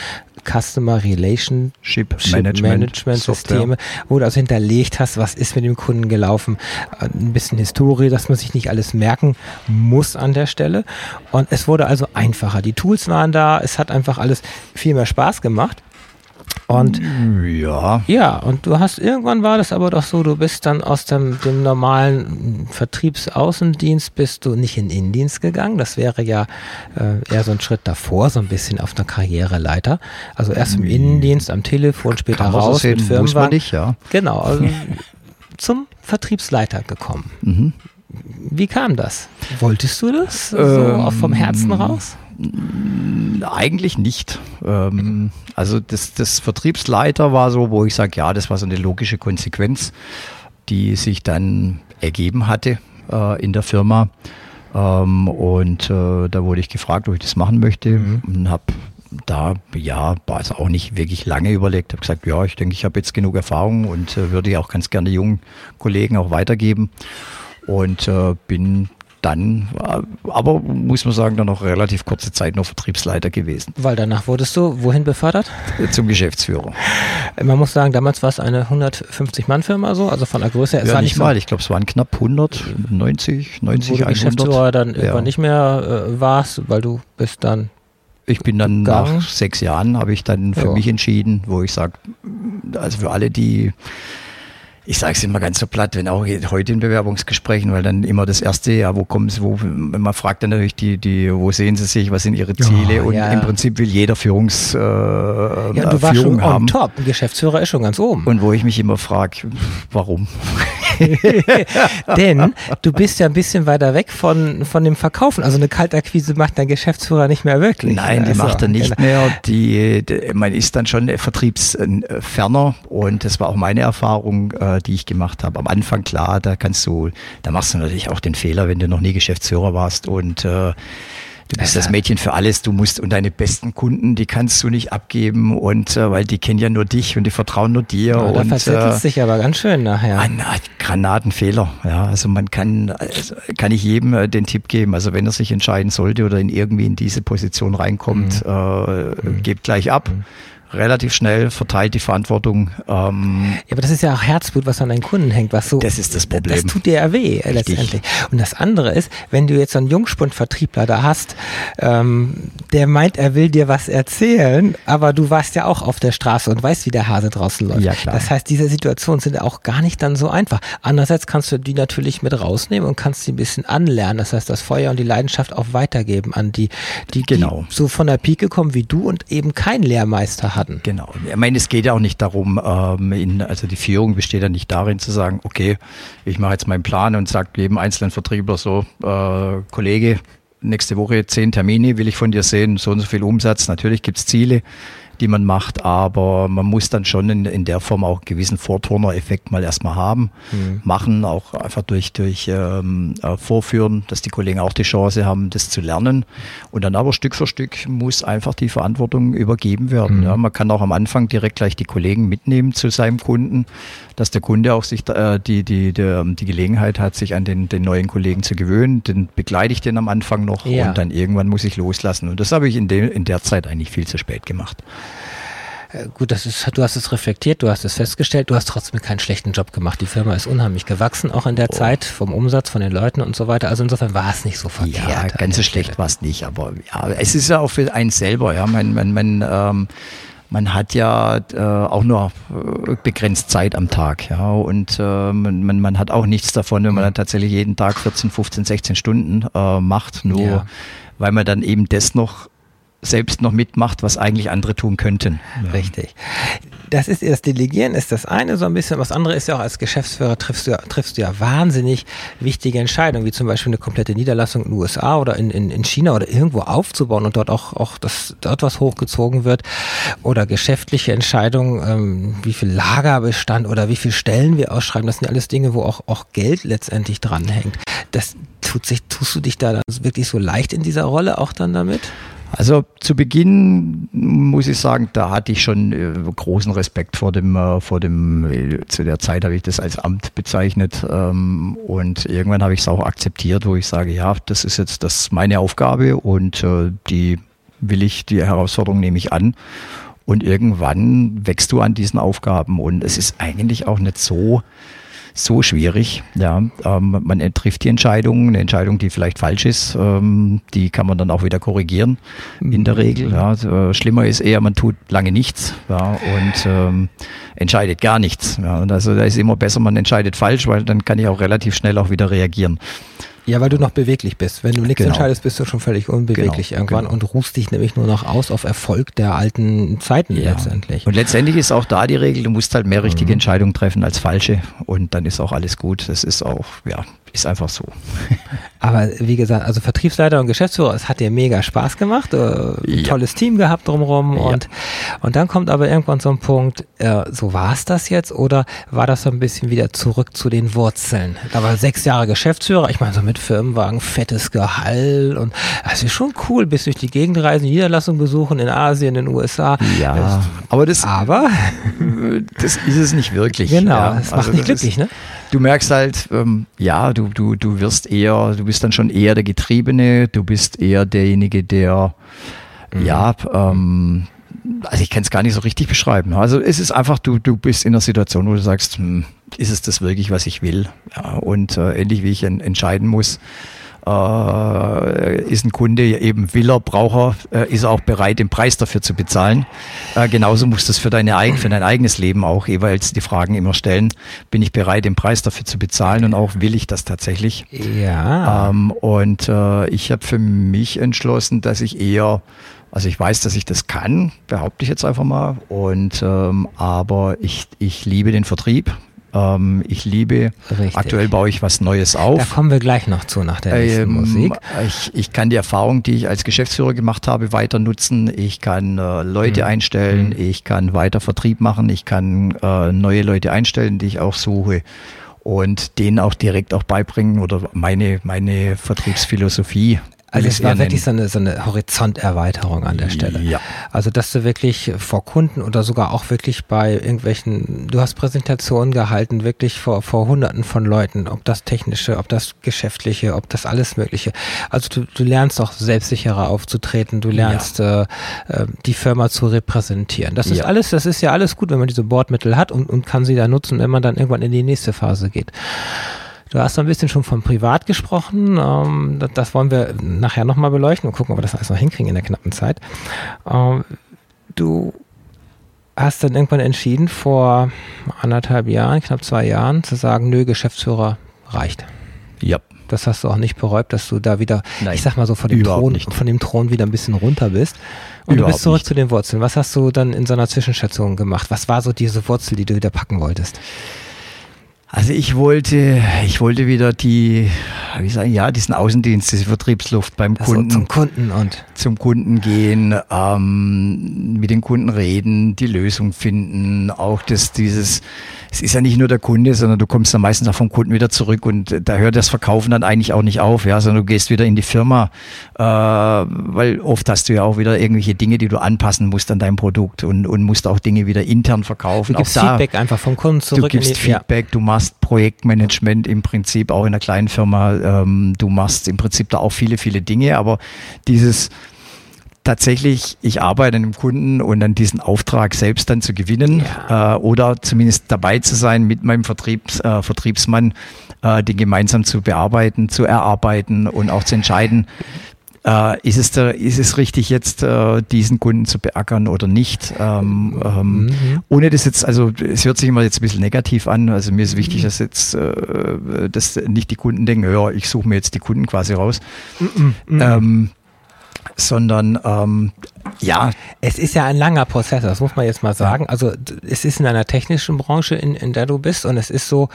Customer Relationship Management, Management Systeme, wo du also hinterlegt hast, was ist mit dem Kunden gelaufen, ein bisschen Historie, dass man sich nicht alles merken muss an der Stelle. Und es wurde also einfacher. Die Tools waren da, es hat einfach alles viel mehr Spaß gemacht. Und ja. Ja, und du hast irgendwann war das aber doch so, du bist dann aus dem, dem normalen Vertriebsaußendienst bist du nicht in Innendienst gegangen. Das wäre ja äh, eher so ein Schritt davor, so ein bisschen auf einer Karriereleiter. Also erst im Innendienst am Telefon, später Kann raus mit Firmenwagen. Muss man nicht, ja. Genau, also zum Vertriebsleiter gekommen. Mhm. Wie kam das? Wolltest du das so ähm, vom Herzen raus? Eigentlich nicht. Ähm, also das, das Vertriebsleiter war so, wo ich sage, ja, das war so eine logische Konsequenz, die sich dann ergeben hatte äh, in der Firma. Ähm, und äh, da wurde ich gefragt, ob ich das machen möchte mhm. und habe da, ja, war es auch nicht wirklich lange überlegt. Habe gesagt, ja, ich denke, ich habe jetzt genug Erfahrung und äh, würde ich auch ganz gerne jungen Kollegen auch weitergeben. Und äh, bin dann, aber muss man sagen, dann noch relativ kurze Zeit noch Vertriebsleiter gewesen. Weil danach wurdest du wohin befördert? Zum Geschäftsführer. Man muss sagen, damals war es eine 150-Mann-Firma so, also von der Größe. Es ja, nicht mal, ich glaube, es waren knapp 100, 90, 90, Wo 100. Geschäftsführer dann ja. irgendwann nicht mehr äh, warst, weil du bist dann ich bin dann gegangen. nach sechs Jahren, habe ich dann für ja. mich entschieden, wo ich sage, also für alle, die ich sage es immer ganz so platt, wenn auch heute in Bewerbungsgesprächen, weil dann immer das erste, ja, wo kommen Sie, wo, man fragt dann natürlich die, die, wo sehen Sie sich, was sind Ihre Ziele? Oh, und ja. im Prinzip will jeder Führungs, äh, ja, du warst schon haben. on top, ein Geschäftsführer ist schon ganz oben. Und wo ich mich immer frage, warum? Denn du bist ja ein bisschen weiter weg von, von dem Verkaufen. Also eine Kaltakquise macht dein Geschäftsführer nicht mehr wirklich. Nein, die also, macht er nicht genau. mehr. Die, die, man ist dann schon vertriebsferner und das war auch meine Erfahrung. Äh, die ich gemacht habe. Am Anfang, klar, da kannst du, da machst du natürlich auch den Fehler, wenn du noch nie Geschäftsführer warst und äh, Du bist das Mädchen für alles, du musst und deine besten Kunden, die kannst du nicht abgeben und äh, weil die kennen ja nur dich und die vertrauen nur dir. Ja, da verzettelst äh, dich aber ganz schön nachher. Ein Granatenfehler. Ja, also man kann, also kann ich jedem äh, den Tipp geben. Also wenn er sich entscheiden sollte oder in irgendwie in diese Position reinkommt, mhm. äh, mhm. gebt gleich ab. Mhm relativ schnell verteilt die Verantwortung. Ähm, ja, aber das ist ja auch Herzblut, was an deinen Kunden hängt, was so. Das ist das Problem. Das tut dir ja weh äh, Richtig. letztendlich. Und das andere ist, wenn du jetzt so einen Jungspundvertriebler da hast, ähm, der meint, er will dir was erzählen, aber du warst ja auch auf der Straße und weißt, wie der Hase draußen läuft. Ja, klar. Das heißt, diese Situationen sind auch gar nicht dann so einfach. Andererseits kannst du die natürlich mit rausnehmen und kannst sie ein bisschen anlernen. Das heißt, das Feuer und die Leidenschaft auch weitergeben an die, die, genau. die so von der Pike kommen wie du und eben kein Lehrmeister hatten. Genau. Ich meine, es geht ja auch nicht darum, ähm, in, also die Führung besteht ja nicht darin zu sagen, okay, ich mache jetzt meinen Plan und sage jedem einzelnen Vertriebler so, äh, Kollege, nächste Woche zehn Termine will ich von dir sehen, so und so viel Umsatz. Natürlich gibt es Ziele die man macht, aber man muss dann schon in, in der Form auch einen gewissen Vorturner-Effekt mal erstmal haben, mhm. machen, auch einfach durch, durch ähm, äh, Vorführen, dass die Kollegen auch die Chance haben, das zu lernen. Und dann aber Stück für Stück muss einfach die Verantwortung übergeben werden. Mhm. Ja, man kann auch am Anfang direkt gleich die Kollegen mitnehmen zu seinem Kunden, dass der Kunde auch sich äh, die, die, die, die Gelegenheit hat, sich an den, den neuen Kollegen zu gewöhnen. Den begleite ich den am Anfang noch ja. und dann irgendwann muss ich loslassen. Und das habe ich in, de, in der Zeit eigentlich viel zu spät gemacht. Äh, gut, das ist, du hast es reflektiert, du hast es festgestellt, du hast trotzdem keinen schlechten Job gemacht. Die Firma ist unheimlich gewachsen, auch in der oh. Zeit, vom Umsatz, von den Leuten und so weiter. Also insofern war es nicht so verkehrt. Ja, ganz so schlecht war es nicht, aber ja, es ist ja auch für einen selber, ja, man, man, man, ähm, man hat ja äh, auch nur begrenzt Zeit am Tag, ja, und äh, man, man hat auch nichts davon, wenn man dann tatsächlich jeden Tag 14, 15, 16 Stunden äh, macht, nur ja weil man dann eben das noch selbst noch mitmacht, was eigentlich andere tun könnten. Ja. Richtig. Das ist das Delegieren ist das eine so ein bisschen. Was andere ist ja auch als Geschäftsführer triffst du, triffst du ja wahnsinnig wichtige Entscheidungen, wie zum Beispiel eine komplette Niederlassung in den USA oder in, in, in China oder irgendwo aufzubauen und dort auch, auch das, dort was hochgezogen wird. Oder geschäftliche Entscheidungen, ähm, wie viel Lagerbestand oder wie viel Stellen wir ausschreiben. Das sind alles Dinge, wo auch, auch Geld letztendlich dranhängt. Das tut sich, tust du dich da dann wirklich so leicht in dieser Rolle auch dann damit? Also zu Beginn muss ich sagen, da hatte ich schon äh, großen Respekt vor dem, äh, vor dem, äh, zu der Zeit habe ich das als Amt bezeichnet ähm, und irgendwann habe ich es auch akzeptiert, wo ich sage, ja, das ist jetzt das meine Aufgabe und die will ich, die Herausforderung nehme ich an. Und irgendwann wächst du an diesen Aufgaben und es ist eigentlich auch nicht so, so schwierig. Ja, ähm, man trifft die Entscheidung, eine Entscheidung, die vielleicht falsch ist, ähm, die kann man dann auch wieder korrigieren in der Regel. Ja. Also, schlimmer ist eher, man tut lange nichts ja, und ähm, entscheidet gar nichts. Ja. Und also da ist immer besser, man entscheidet falsch, weil dann kann ich auch relativ schnell auch wieder reagieren. Ja, weil du noch beweglich bist. Wenn du nichts genau. entscheidest, bist du schon völlig unbeweglich genau, irgendwann genau. und ruhst dich nämlich nur noch aus auf Erfolg der alten Zeiten ja. letztendlich. Und letztendlich ist auch da die Regel, du musst halt mehr richtige mhm. Entscheidungen treffen als falsche und dann ist auch alles gut. Das ist auch, ja, ist einfach so. Aber wie gesagt, also Vertriebsleiter und Geschäftsführer, es hat dir mega Spaß gemacht, äh, ja. tolles Team gehabt drumherum ja. und, und dann kommt aber irgendwann so ein Punkt, äh, so war es das jetzt oder war das so ein bisschen wieder zurück zu den Wurzeln? Da war sechs Jahre Geschäftsführer, ich meine so mit Firmenwagen, fettes Gehalt und das ist schon cool, bis durch die Gegend reisen, Niederlassung besuchen in Asien, in den USA. Ja, das, aber das, aber das ist es nicht wirklich. Genau, ja. das macht also nicht glücklich, ist, ne? du merkst halt, ähm, ja, du, du, du wirst eher, du bist dann schon eher der Getriebene, du bist eher derjenige, der, mhm. ja, ähm, also ich kann es gar nicht so richtig beschreiben. Also es ist einfach, du, du bist in einer Situation, wo du sagst, hm, ist es das wirklich, was ich will? Ja, und äh, ähnlich wie ich en entscheiden muss, äh, ist ein Kunde eben will er, braucht er, äh, ist er auch bereit, den Preis dafür zu bezahlen. Äh, genauso muss das für, deine, für dein eigenes Leben auch jeweils die Fragen immer stellen. Bin ich bereit, den Preis dafür zu bezahlen und auch will ich das tatsächlich? Ja. Ähm, und äh, ich habe für mich entschlossen, dass ich eher also ich weiß, dass ich das kann, behaupte ich jetzt einfach mal. Und ähm, aber ich, ich liebe den Vertrieb. Ähm, ich liebe, Richtig. aktuell baue ich was Neues auf. Da kommen wir gleich noch zu nach der nächsten ähm, Musik. Ich, ich kann die Erfahrung, die ich als Geschäftsführer gemacht habe, weiter nutzen. Ich kann äh, Leute mhm. einstellen, mhm. ich kann weiter Vertrieb machen, ich kann äh, neue Leute einstellen, die ich auch suche und denen auch direkt auch beibringen oder meine, meine Vertriebsphilosophie also es war wirklich so eine, so eine Horizonterweiterung an der Stelle. Ja. Also dass du wirklich vor Kunden oder sogar auch wirklich bei irgendwelchen, du hast Präsentationen gehalten, wirklich vor, vor hunderten von Leuten, ob das technische, ob das geschäftliche, ob das alles mögliche. Also du, du lernst auch selbstsicherer aufzutreten, du lernst ja. äh, äh die Firma zu repräsentieren. Das ist ja. alles, das ist ja alles gut, wenn man diese Bordmittel hat und, und kann sie da nutzen, wenn man dann irgendwann in die nächste Phase geht. Du hast so ein bisschen schon von privat gesprochen. Ähm, das, wollen wir nachher nochmal beleuchten und gucken, ob wir das alles noch hinkriegen in der knappen Zeit. Ähm, du hast dann irgendwann entschieden, vor anderthalb Jahren, knapp zwei Jahren, zu sagen, nö, Geschäftsführer reicht. Ja. Das hast du auch nicht bereut, dass du da wieder, Nein, ich sag mal so, von dem, Thron, von dem Thron wieder ein bisschen runter bist. Und überhaupt du bist zurück nicht. zu den Wurzeln. Was hast du dann in so einer Zwischenstation gemacht? Was war so diese Wurzel, die du wieder packen wolltest? Also ich wollte, ich wollte wieder die, wie sagen, ja, diesen Außendienst, diese Vertriebsluft beim also Kunden. Zum Kunden und zum Kunden gehen, ähm, mit den Kunden reden, die Lösung finden, auch das, dieses, es ist ja nicht nur der Kunde, sondern du kommst dann meistens auch vom Kunden wieder zurück und da hört das Verkaufen dann eigentlich auch nicht auf, ja, sondern du gehst wieder in die Firma, äh, weil oft hast du ja auch wieder irgendwelche Dinge, die du anpassen musst an dein Produkt und, und musst auch Dinge wieder intern verkaufen. Du gibst auch da, Feedback einfach vom Kunden zurück. Du gibst Feedback, ja. du machst machst Projektmanagement im Prinzip auch in einer kleinen Firma. Ähm, du machst im Prinzip da auch viele, viele Dinge, aber dieses tatsächlich, ich arbeite an einem Kunden und dann diesen Auftrag selbst dann zu gewinnen ja. äh, oder zumindest dabei zu sein mit meinem Vertriebs, äh, Vertriebsmann, äh, den gemeinsam zu bearbeiten, zu erarbeiten und auch zu entscheiden, äh, ist, es da, ist es richtig, jetzt äh, diesen Kunden zu beackern oder nicht? Ähm, ähm, mhm. Ohne das jetzt, also es hört sich immer jetzt ein bisschen negativ an. Also mir ist wichtig, dass jetzt äh, dass nicht die Kunden denken, ja, ich suche mir jetzt die Kunden quasi raus. Mhm. Ähm, sondern ähm, ja. Es ist ja ein langer Prozess, das muss man jetzt mal sagen. Also es ist in einer technischen Branche, in, in der du bist und es ist so,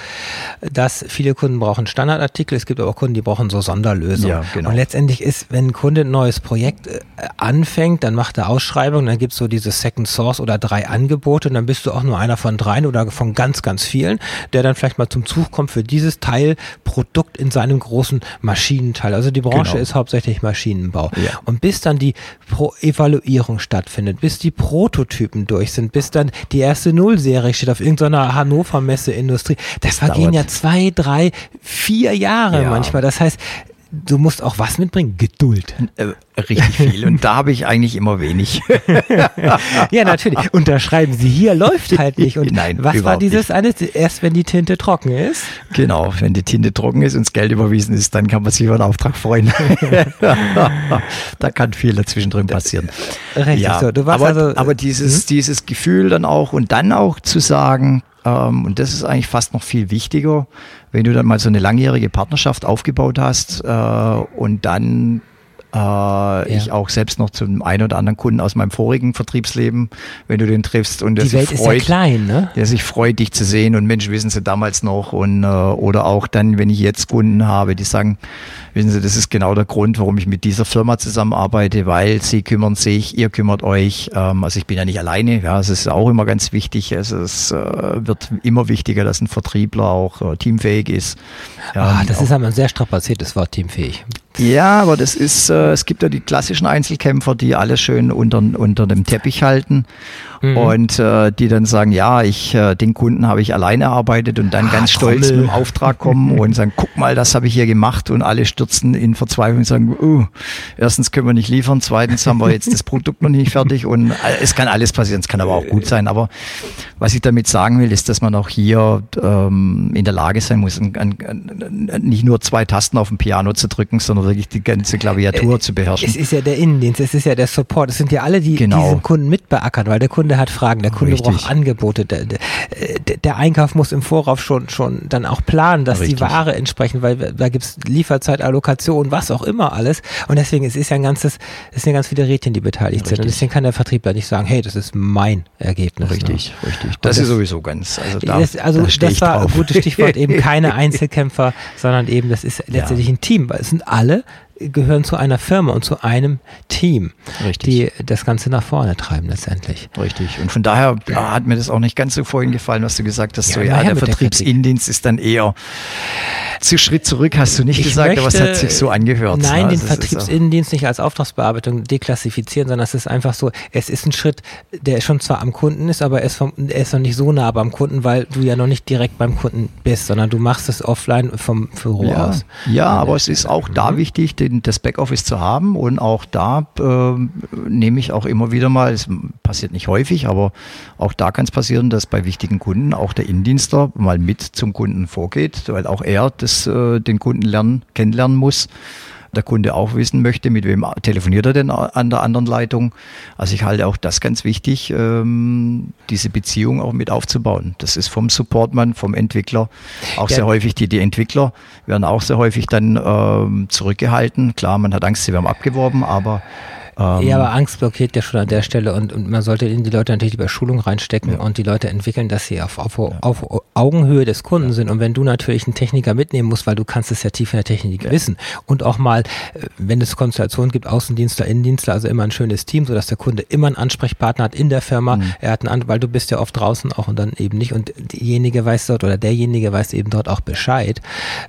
dass viele Kunden brauchen Standardartikel, es gibt aber auch Kunden, die brauchen so Sonderlösungen. Ja, genau. Und letztendlich ist, wenn ein Kunde ein neues Projekt äh, anfängt, dann macht er Ausschreibung, dann gibt es so dieses Second Source oder drei Angebote und dann bist du auch nur einer von dreien oder von ganz, ganz vielen, der dann vielleicht mal zum Zug kommt für dieses Teilprodukt in seinem großen Maschinenteil. Also die Branche genau. ist hauptsächlich Maschinenbau. Ja. Und bis dann die Pro Evaluierung stattfindet, bis die Prototypen durch sind, bis dann die erste Nullserie steht auf irgendeiner Hannover Messe Industrie. Das, das vergehen ja zwei, drei, vier Jahre ja. manchmal. Das heißt, du musst auch was mitbringen? Geduld. Äh, richtig viel. Und da habe ich eigentlich immer wenig. ja, natürlich. Unterschreiben Sie hier, läuft halt nicht. Und Nein, was war dieses eine? Erst wenn die Tinte trocken ist? Genau, wenn die Tinte trocken ist und das Geld überwiesen ist, dann kann man sich über einen Auftrag freuen. da kann viel dazwischen drin passieren. Richtig, ja, so. Du warst aber, also, aber dieses, hm? dieses Gefühl dann auch und dann auch zu sagen, ähm, und das ist eigentlich fast noch viel wichtiger, wenn du dann mal so eine langjährige Partnerschaft aufgebaut hast äh, und dann äh, ja. ich auch selbst noch zum einen oder anderen Kunden aus meinem vorigen Vertriebsleben, wenn du den triffst und der Die Welt sich freut, ist ja klein, ne? der sich freut, dich zu sehen und Mensch, wissen sie damals noch und äh, oder auch dann, wenn ich jetzt Kunden habe, die sagen, wissen Sie, das ist genau der Grund, warum ich mit dieser Firma zusammenarbeite, weil sie kümmern sich, ihr kümmert euch. Ähm, also ich bin ja nicht alleine, ja, es ist auch immer ganz wichtig. Also es äh, wird immer wichtiger, dass ein Vertriebler auch äh, teamfähig ist. Ja, ah, das ist aber ein sehr strapaziertes Wort, teamfähig. Ja, aber das ist, äh, es gibt ja die klassischen Einzelkämpfer, die alles schön unter, unter dem Teppich halten mhm. und äh, die dann sagen, ja, ich, äh, den Kunden habe ich alleine erarbeitet und dann ah, ganz stolz mit dem Auftrag kommen und sagen, guck mal, das habe ich hier gemacht und alle stürzen in Verzweiflung und sagen, oh, erstens können wir nicht liefern, zweitens haben wir jetzt das Produkt noch nicht fertig und es kann alles passieren, es kann aber auch gut sein, aber was ich damit sagen will, ist, dass man auch hier ähm, in der Lage sein muss, ein, ein, ein, nicht nur zwei Tasten auf dem Piano zu drücken, sondern wirklich die ganze Klaviatur äh, zu beherrschen. Es ist ja der Innendienst, es ist ja der Support, es sind ja alle, die genau. diesen Kunden mitbeackern, weil der Kunde hat Fragen, der Kunde Richtig. braucht Angebote, der, der, der, Einkauf muss im Vorauf schon, schon dann auch planen, dass Richtig. die Ware entsprechend, weil da gibt's Lieferzeitallokation, was auch immer alles. Und deswegen es ist ja ein ganzes, es sind ja ganz viele Rädchen, die beteiligt Richtig. sind. Und deswegen kann der Vertriebler nicht sagen, hey, das ist mein Ergebnis. Richtig, ne? richtig. Das, das, ist sowieso ganz. Also, da, das, also da das war ein gutes Stichwort, eben keine Einzelkämpfer, sondern eben das ist letztendlich ja. ein Team, weil es sind alle Stelle gehören zu einer Firma und zu einem Team, Richtig. die das Ganze nach vorne treiben letztendlich. Richtig. Und von daher ja, hat mir das auch nicht ganz so vorhin gefallen, was du gesagt hast. Ja, so, ja, der Vertriebsindienst ist dann eher zu Schritt zurück, hast du nicht ich gesagt, möchte, aber es hat sich so angehört. Nein, ne? den Vertriebsinnendienst nicht als Auftragsbearbeitung deklassifizieren, sondern es ist einfach so, es ist ein Schritt, der schon zwar am Kunden ist, aber er ist, vom, er ist noch nicht so nah beim Kunden, weil du ja noch nicht direkt beim Kunden bist, sondern du machst es offline vom Büro ja. aus. Ja, aber es ist auch da mhm. wichtig, den das Backoffice zu haben. Und auch da äh, nehme ich auch immer wieder mal, es passiert nicht häufig, aber auch da kann es passieren, dass bei wichtigen Kunden auch der Innendienstler mal mit zum Kunden vorgeht, weil auch er das, äh, den Kunden lernen, kennenlernen muss der Kunde auch wissen möchte, mit wem telefoniert er denn an der anderen Leitung. Also ich halte auch das ganz wichtig, ähm, diese Beziehung auch mit aufzubauen. Das ist vom Supportmann, vom Entwickler auch ja. sehr häufig. Die, die Entwickler werden auch sehr häufig dann ähm, zurückgehalten. Klar, man hat Angst, sie werden abgeworben, aber ähm, ja, aber Angst blockiert ja schon an der Stelle und, und man sollte in die Leute natürlich über Schulung reinstecken ja. und die Leute entwickeln, dass sie auf, auf, ja. auf Augenhöhe des Kunden ja. sind. Und wenn du natürlich einen Techniker mitnehmen musst, weil du kannst es ja tief in der Technik wissen und auch mal, äh, wenn es Konstellationen gibt, Außendienstler, Innendienstler, also immer ein schönes Team, sodass der Kunde immer einen Ansprechpartner hat in der Firma. Mhm. Er hat einen, weil du bist ja oft draußen auch und dann eben nicht und diejenige weiß dort oder derjenige weiß eben dort auch Bescheid.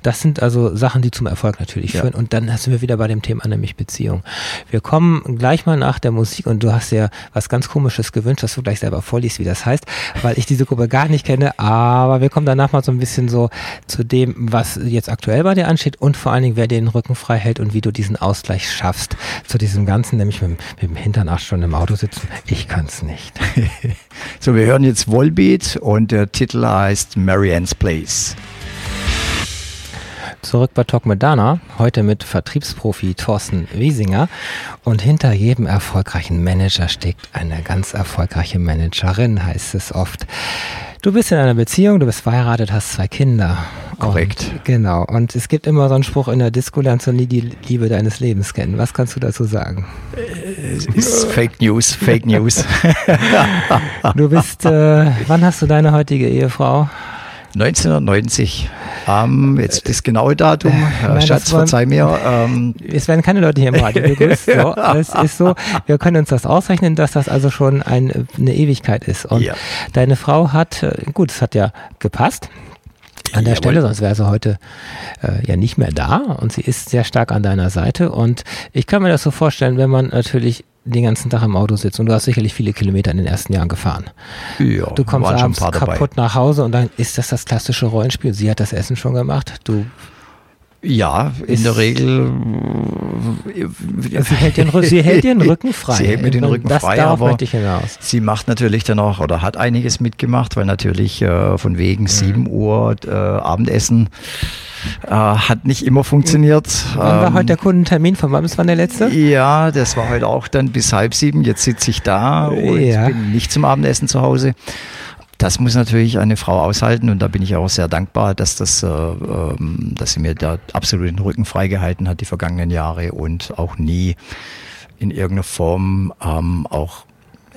Das sind also Sachen, die zum Erfolg natürlich führen. Und dann sind wir wieder bei dem Thema nämlich Beziehung. Wir kommen gleich mal nach der Musik und du hast ja was ganz komisches gewünscht, dass du gleich selber vorliest, wie das heißt, weil ich diese Gruppe gar nicht kenne, aber wir kommen danach mal so ein bisschen so zu dem, was jetzt aktuell bei dir ansteht und vor allen Dingen, wer dir den Rücken frei hält und wie du diesen Ausgleich schaffst zu diesem Ganzen, nämlich mit, mit dem Hintern acht Stunden im Auto sitzen. Ich kann es nicht. so, wir hören jetzt Volbeat und der Titel heißt Marianne's Place. Zurück bei Talk mit Dana, heute mit Vertriebsprofi Thorsten Wiesinger. Und hinter jedem erfolgreichen Manager steckt eine ganz erfolgreiche Managerin, heißt es oft. Du bist in einer Beziehung, du bist verheiratet, hast zwei Kinder. Korrekt. Und, genau. Und es gibt immer so einen Spruch in der Disco, lernst du nie die Liebe deines Lebens kennen. Was kannst du dazu sagen? Es ist Fake News, Fake News. du bist, äh, wann hast du deine heutige Ehefrau? 1990. Ähm, jetzt das genaue Datum. Äh, Schatz, verzeih mir. Ähm, es werden keine Leute hier im Radio begrüßt. So, es ist so, wir können uns das ausrechnen, dass das also schon ein, eine Ewigkeit ist. Und ja. deine Frau hat, äh, gut, es hat ja gepasst an der Jawohl. Stelle, sonst wäre sie heute äh, ja nicht mehr da und sie ist sehr stark an deiner Seite und ich kann mir das so vorstellen, wenn man natürlich den ganzen Tag im Auto sitzt und du hast sicherlich viele Kilometer in den ersten Jahren gefahren. Ja, du kommst abends kaputt dabei. nach Hause und dann ist das das klassische Rollenspiel. Sie hat das Essen schon gemacht, du ja, in der Regel. Sie hält, den, sie hält den Rücken frei. Sie hält mir den Rücken das frei, aber sie macht natürlich dann auch oder hat einiges mitgemacht, weil natürlich äh, von wegen mhm. 7 Uhr äh, Abendessen äh, hat nicht immer funktioniert. Wann war ähm, heute der Kundentermin? Von wann war der letzte? Ja, das war heute auch dann bis halb sieben. Jetzt sitze ich da und ja. bin nicht zum Abendessen zu Hause. Das muss natürlich eine Frau aushalten und da bin ich auch sehr dankbar, dass, das, äh, ähm, dass sie mir da absolut den Rücken freigehalten hat die vergangenen Jahre und auch nie in irgendeiner Form ähm, auch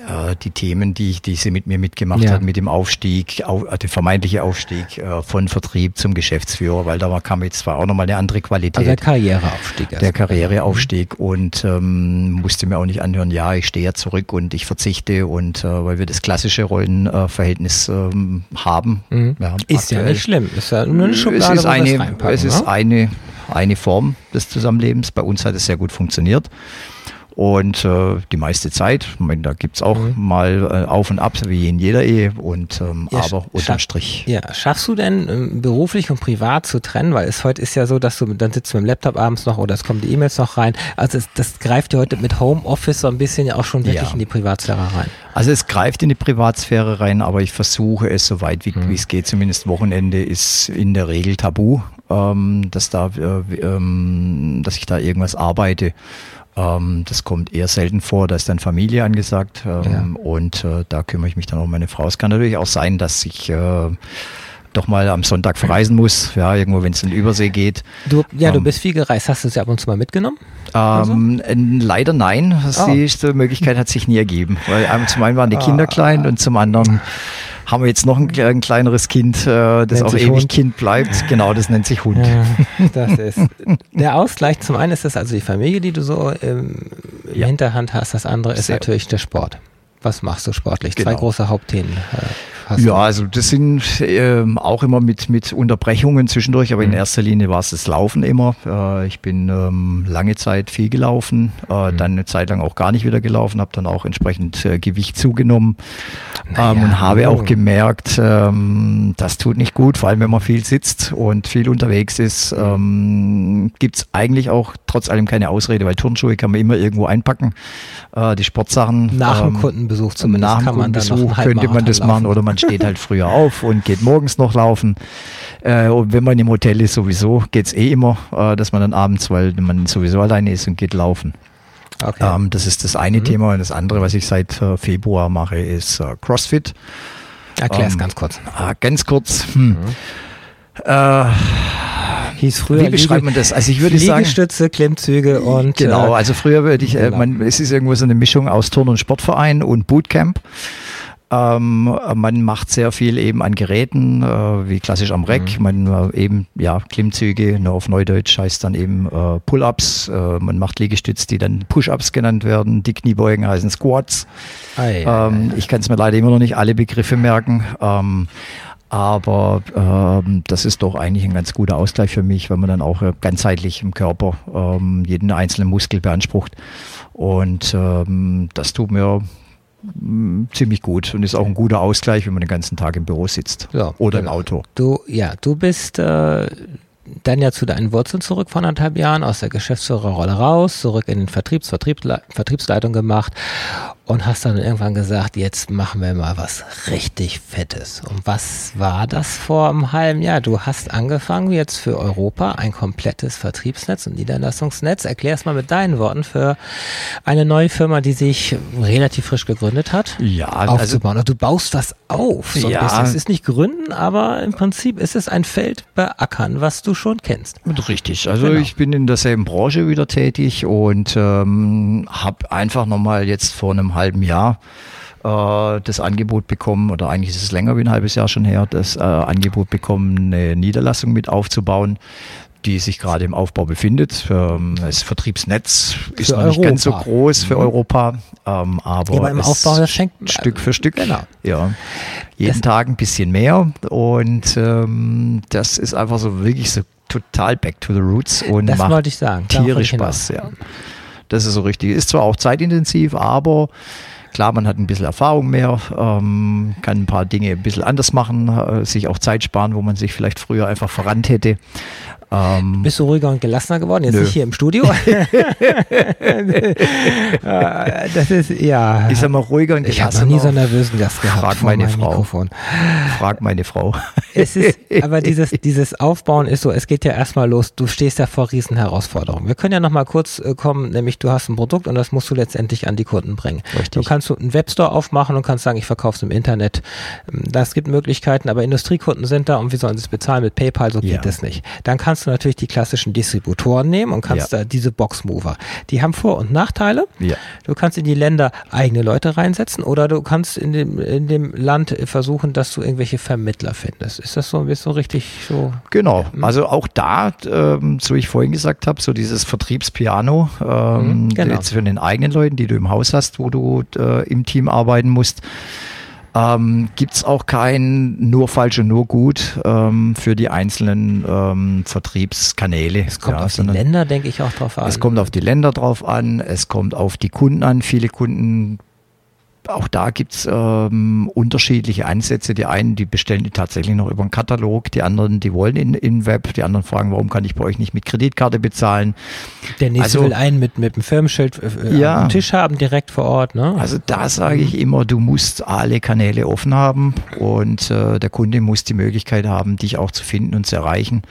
äh, die Themen, die, die sie mit mir mitgemacht ja. hat, mit dem Aufstieg, auf, äh, der vermeintliche Aufstieg äh, von Vertrieb zum Geschäftsführer, weil da kam jetzt zwar auch nochmal eine andere Qualität. Also der Karriereaufstieg. Der Karriereaufstieg mhm. und ähm, musste mir auch nicht anhören, ja, ich stehe ja zurück und ich verzichte und äh, weil wir das klassische Rollenverhältnis ähm, haben. Mhm. Ja, ist aktuell. ja nicht schlimm, ist ja nur eine Schublade, es ist eine, es ist ne? eine, eine Form des Zusammenlebens. Bei uns hat es sehr gut funktioniert. Und äh, die meiste Zeit, ich meine, da gibt's auch mhm. mal äh, Auf und Ab, wie in jeder Ehe, und ähm, ja, aber unterm Strich. Ja, schaffst du denn ähm, beruflich und privat zu trennen? Weil es heute ist ja so, dass du dann sitzt du mit dem Laptop abends noch oder es kommen die E-Mails noch rein. Also es, das greift ja heute mit Homeoffice so ein bisschen ja auch schon wirklich ja. in die Privatsphäre rein. Also es greift in die Privatsphäre rein, aber ich versuche es so weit wie mhm. es geht, zumindest Wochenende ist in der Regel tabu, ähm, dass da, äh, ähm, dass ich da irgendwas arbeite. Ähm, das kommt eher selten vor, da ist dann Familie angesagt ähm, ja. und äh, da kümmere ich mich dann um meine Frau. Es kann natürlich auch sein, dass ich äh, doch mal am Sonntag verreisen muss, ja, irgendwo, wenn es in den Übersee geht. Du, ja, ähm, du bist viel gereist. Hast du sie ab und zu mal mitgenommen? Ähm, so? Leider nein. Oh. Die Möglichkeit hat sich nie ergeben. Weil ähm, zum einen waren die Kinder oh. klein und zum anderen haben wir jetzt noch ein, ein kleineres Kind, äh, das nennt auch ewig Hund. Kind bleibt. Genau, das nennt sich Hund. Ja, das ist der Ausgleich. Zum einen ist das also die Familie, die du so ähm, in ja. Hinterhand hast. Das andere ist Sehr natürlich der Sport. Was machst du sportlich? Genau. Zwei große Hauptthemen. Äh, Hast ja, also das sind äh, auch immer mit, mit Unterbrechungen zwischendurch, aber mhm. in erster Linie war es das Laufen immer. Äh, ich bin ähm, lange Zeit viel gelaufen, äh, mhm. dann eine Zeit lang auch gar nicht wieder gelaufen, habe dann auch entsprechend äh, Gewicht zugenommen naja, ähm, und habe oh. auch gemerkt, ähm, das tut nicht gut, vor allem wenn man viel sitzt und viel unterwegs ist, ähm, gibt eigentlich auch trotz allem keine Ausrede, weil Turnschuhe kann man immer irgendwo einpacken. Äh, die Sportsachen. Nach dem ähm, Kundenbesuch zumindest nach dem kann man Kundenbesuch könnte man das machen oder man steht halt früher auf und geht morgens noch laufen. Äh, und wenn man im Hotel ist, sowieso geht es eh immer, äh, dass man dann abends, weil man sowieso alleine ist und geht laufen. Okay. Ähm, das ist das eine mhm. Thema. Und das andere, was ich seit äh, Februar mache, ist äh, CrossFit. Erklär es ähm, ganz kurz. Äh, ganz kurz. Hm. Mhm. Äh, hieß früher. Wie beschreibt man das? Also ich würde sagen Liegestütze, Klimmzüge und genau. Also früher würde ich, genau. man, es ist irgendwo so eine Mischung aus Turn- und Sportverein und Bootcamp. Ähm, man macht sehr viel eben an Geräten, äh, wie klassisch am Reck. Mhm. Man äh, eben, ja, Klimmzüge, nur auf Neudeutsch heißt dann eben äh, Pull-Ups. Äh, man macht Liegestütze, die dann Push-Ups genannt werden. Die Kniebeugen heißen Squats. Ei, ähm, ich kann es mir leider immer noch nicht alle Begriffe merken. Ähm, aber ähm, das ist doch eigentlich ein ganz guter Ausgleich für mich, wenn man dann auch äh, ganzheitlich im Körper ähm, jeden einzelnen Muskel beansprucht. Und ähm, das tut mir ziemlich gut und ist auch ein guter Ausgleich, wenn man den ganzen Tag im Büro sitzt ja, oder genau. im Auto. Du, ja, du bist äh, dann ja zu deinen Wurzeln zurück vor anderthalb Jahren, aus der Geschäftsführerrolle raus, zurück in den Vertriebs, Vertriebsle Vertriebsleitung gemacht und hast dann irgendwann gesagt, jetzt machen wir mal was richtig Fettes. Und was war das vor einem halben Jahr? Du hast angefangen jetzt für Europa ein komplettes Vertriebsnetz und Niederlassungsnetz. Erklär es mal mit deinen Worten für eine neue Firma, die sich relativ frisch gegründet hat. Ja, aufzubauen. Also, du baust das auf. So ja. Es ist nicht gründen, aber im Prinzip ist es ein Feld beackern, was du schon kennst. Richtig. Also genau. ich bin in derselben Branche wieder tätig und ähm, habe einfach nochmal jetzt vor einem halben Jahr äh, das Angebot bekommen, oder eigentlich ist es länger wie ein halbes Jahr schon her, das äh, Angebot bekommen, eine Niederlassung mit aufzubauen die sich gerade im Aufbau befindet. Ähm, das Vertriebsnetz ist noch nicht ganz so groß für mhm. Europa, ähm, aber, ja, aber im Aufbau das schenkt Stück für Stück. Genau. Ja, jeden das Tag ein bisschen mehr und ähm, das ist einfach so wirklich so total back to the roots und das macht wollte ich sagen. tierisch Spaß. Ja. Das ist so richtig. Ist zwar auch zeitintensiv, aber Klar, man hat ein bisschen Erfahrung mehr, ähm, kann ein paar Dinge ein bisschen anders machen, äh, sich auch Zeit sparen, wo man sich vielleicht früher einfach verrannt hätte. Ähm, Bist du ruhiger und gelassener geworden? Jetzt nö. nicht hier im Studio. Äh, das ist ja. Ich sag mal ruhiger und gelassener. Ich habe noch nie so einen nervösen Gast gehabt. Frag meine Frau. Mikrofon. Frag meine Frau. Es ist, aber dieses, dieses Aufbauen ist so, es geht ja erstmal los. Du stehst ja vor riesen Herausforderungen. Wir können ja nochmal kurz äh, kommen, nämlich du hast ein Produkt und das musst du letztendlich an die Kunden bringen. Richtig. Du kannst einen Webstore aufmachen und kannst sagen, ich verkaufe es im Internet. Ähm, das gibt Möglichkeiten, aber Industriekunden sind da und wie sollen sie es bezahlen mit PayPal? So geht es nicht. Dann kannst du natürlich die klassischen Distributoren nehmen und kannst ja. da diese Boxmover. Die haben Vor- und Nachteile. Ja. Du kannst in die Länder eigene Leute reinsetzen oder du kannst in dem, in dem Land versuchen, dass du irgendwelche Vermittler findest. Ist das so, bist so richtig so? Genau. Also auch da, ähm, so wie ich vorhin gesagt habe, so dieses Vertriebspiano ähm, mhm, genau. jetzt für den eigenen Leuten, die du im Haus hast, wo du äh, im Team arbeiten musst ähm, gibt es auch kein nur falsch und nur gut ähm, für die einzelnen ähm, Vertriebskanäle. Es kommt ja, auf die Länder, denke ich, auch drauf an. Es kommt auf die Länder drauf an, es kommt auf die Kunden an. Viele Kunden auch da gibt's ähm, unterschiedliche Ansätze. Die einen, die bestellen die tatsächlich noch über einen Katalog, die anderen, die wollen in, in Web, die anderen fragen, warum kann ich bei euch nicht mit Kreditkarte bezahlen. Der nächste also, will einen mit, mit dem Firmenschild äh, ja, am Tisch haben, direkt vor Ort. Ne? Also da sage ich immer, du musst alle Kanäle offen haben und äh, der Kunde muss die Möglichkeit haben, dich auch zu finden und zu erreichen.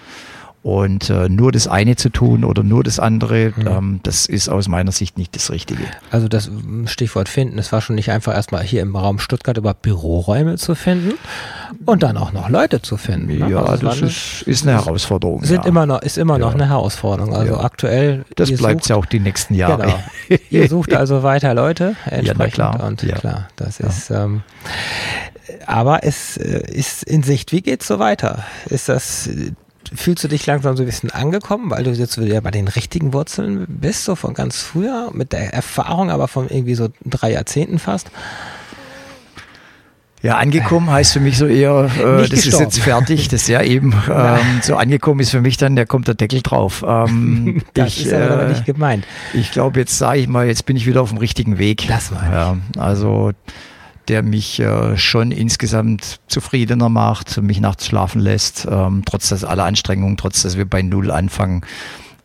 Und äh, nur das eine zu tun oder nur das andere, mhm. ähm, das ist aus meiner Sicht nicht das Richtige. Also das Stichwort finden, es war schon nicht einfach erstmal hier im Raum Stuttgart über Büroräume zu finden und dann auch noch Leute zu finden. Ne? Ja, also das ist, ist, eine Herausforderung. Sind ja. immer noch, ist immer noch eine Herausforderung. Also ja. aktuell. Das bleibt ja auch die nächsten Jahre. Genau. ihr sucht also weiter Leute entsprechend. Ja, klar. Und klar, das ist. Ähm, aber es äh, ist in Sicht. Wie geht's so weiter? Ist das fühlst du dich langsam so ein bisschen angekommen, weil du jetzt wieder bei den richtigen Wurzeln bist, so von ganz früher, mit der Erfahrung, aber von irgendwie so drei Jahrzehnten fast? Ja, angekommen heißt für mich so eher, äh, das gestorben. ist jetzt fertig, das ist ja eben, ähm, so angekommen ist für mich dann, da kommt der Deckel drauf. Ähm, das ich, ist aber äh, nicht gemeint. Ich glaube, jetzt sage ich mal, jetzt bin ich wieder auf dem richtigen Weg. Das war ja, Also der mich äh, schon insgesamt zufriedener macht, mich nachts schlafen lässt, ähm, trotz dass aller Anstrengungen, trotz dass wir bei Null anfangen,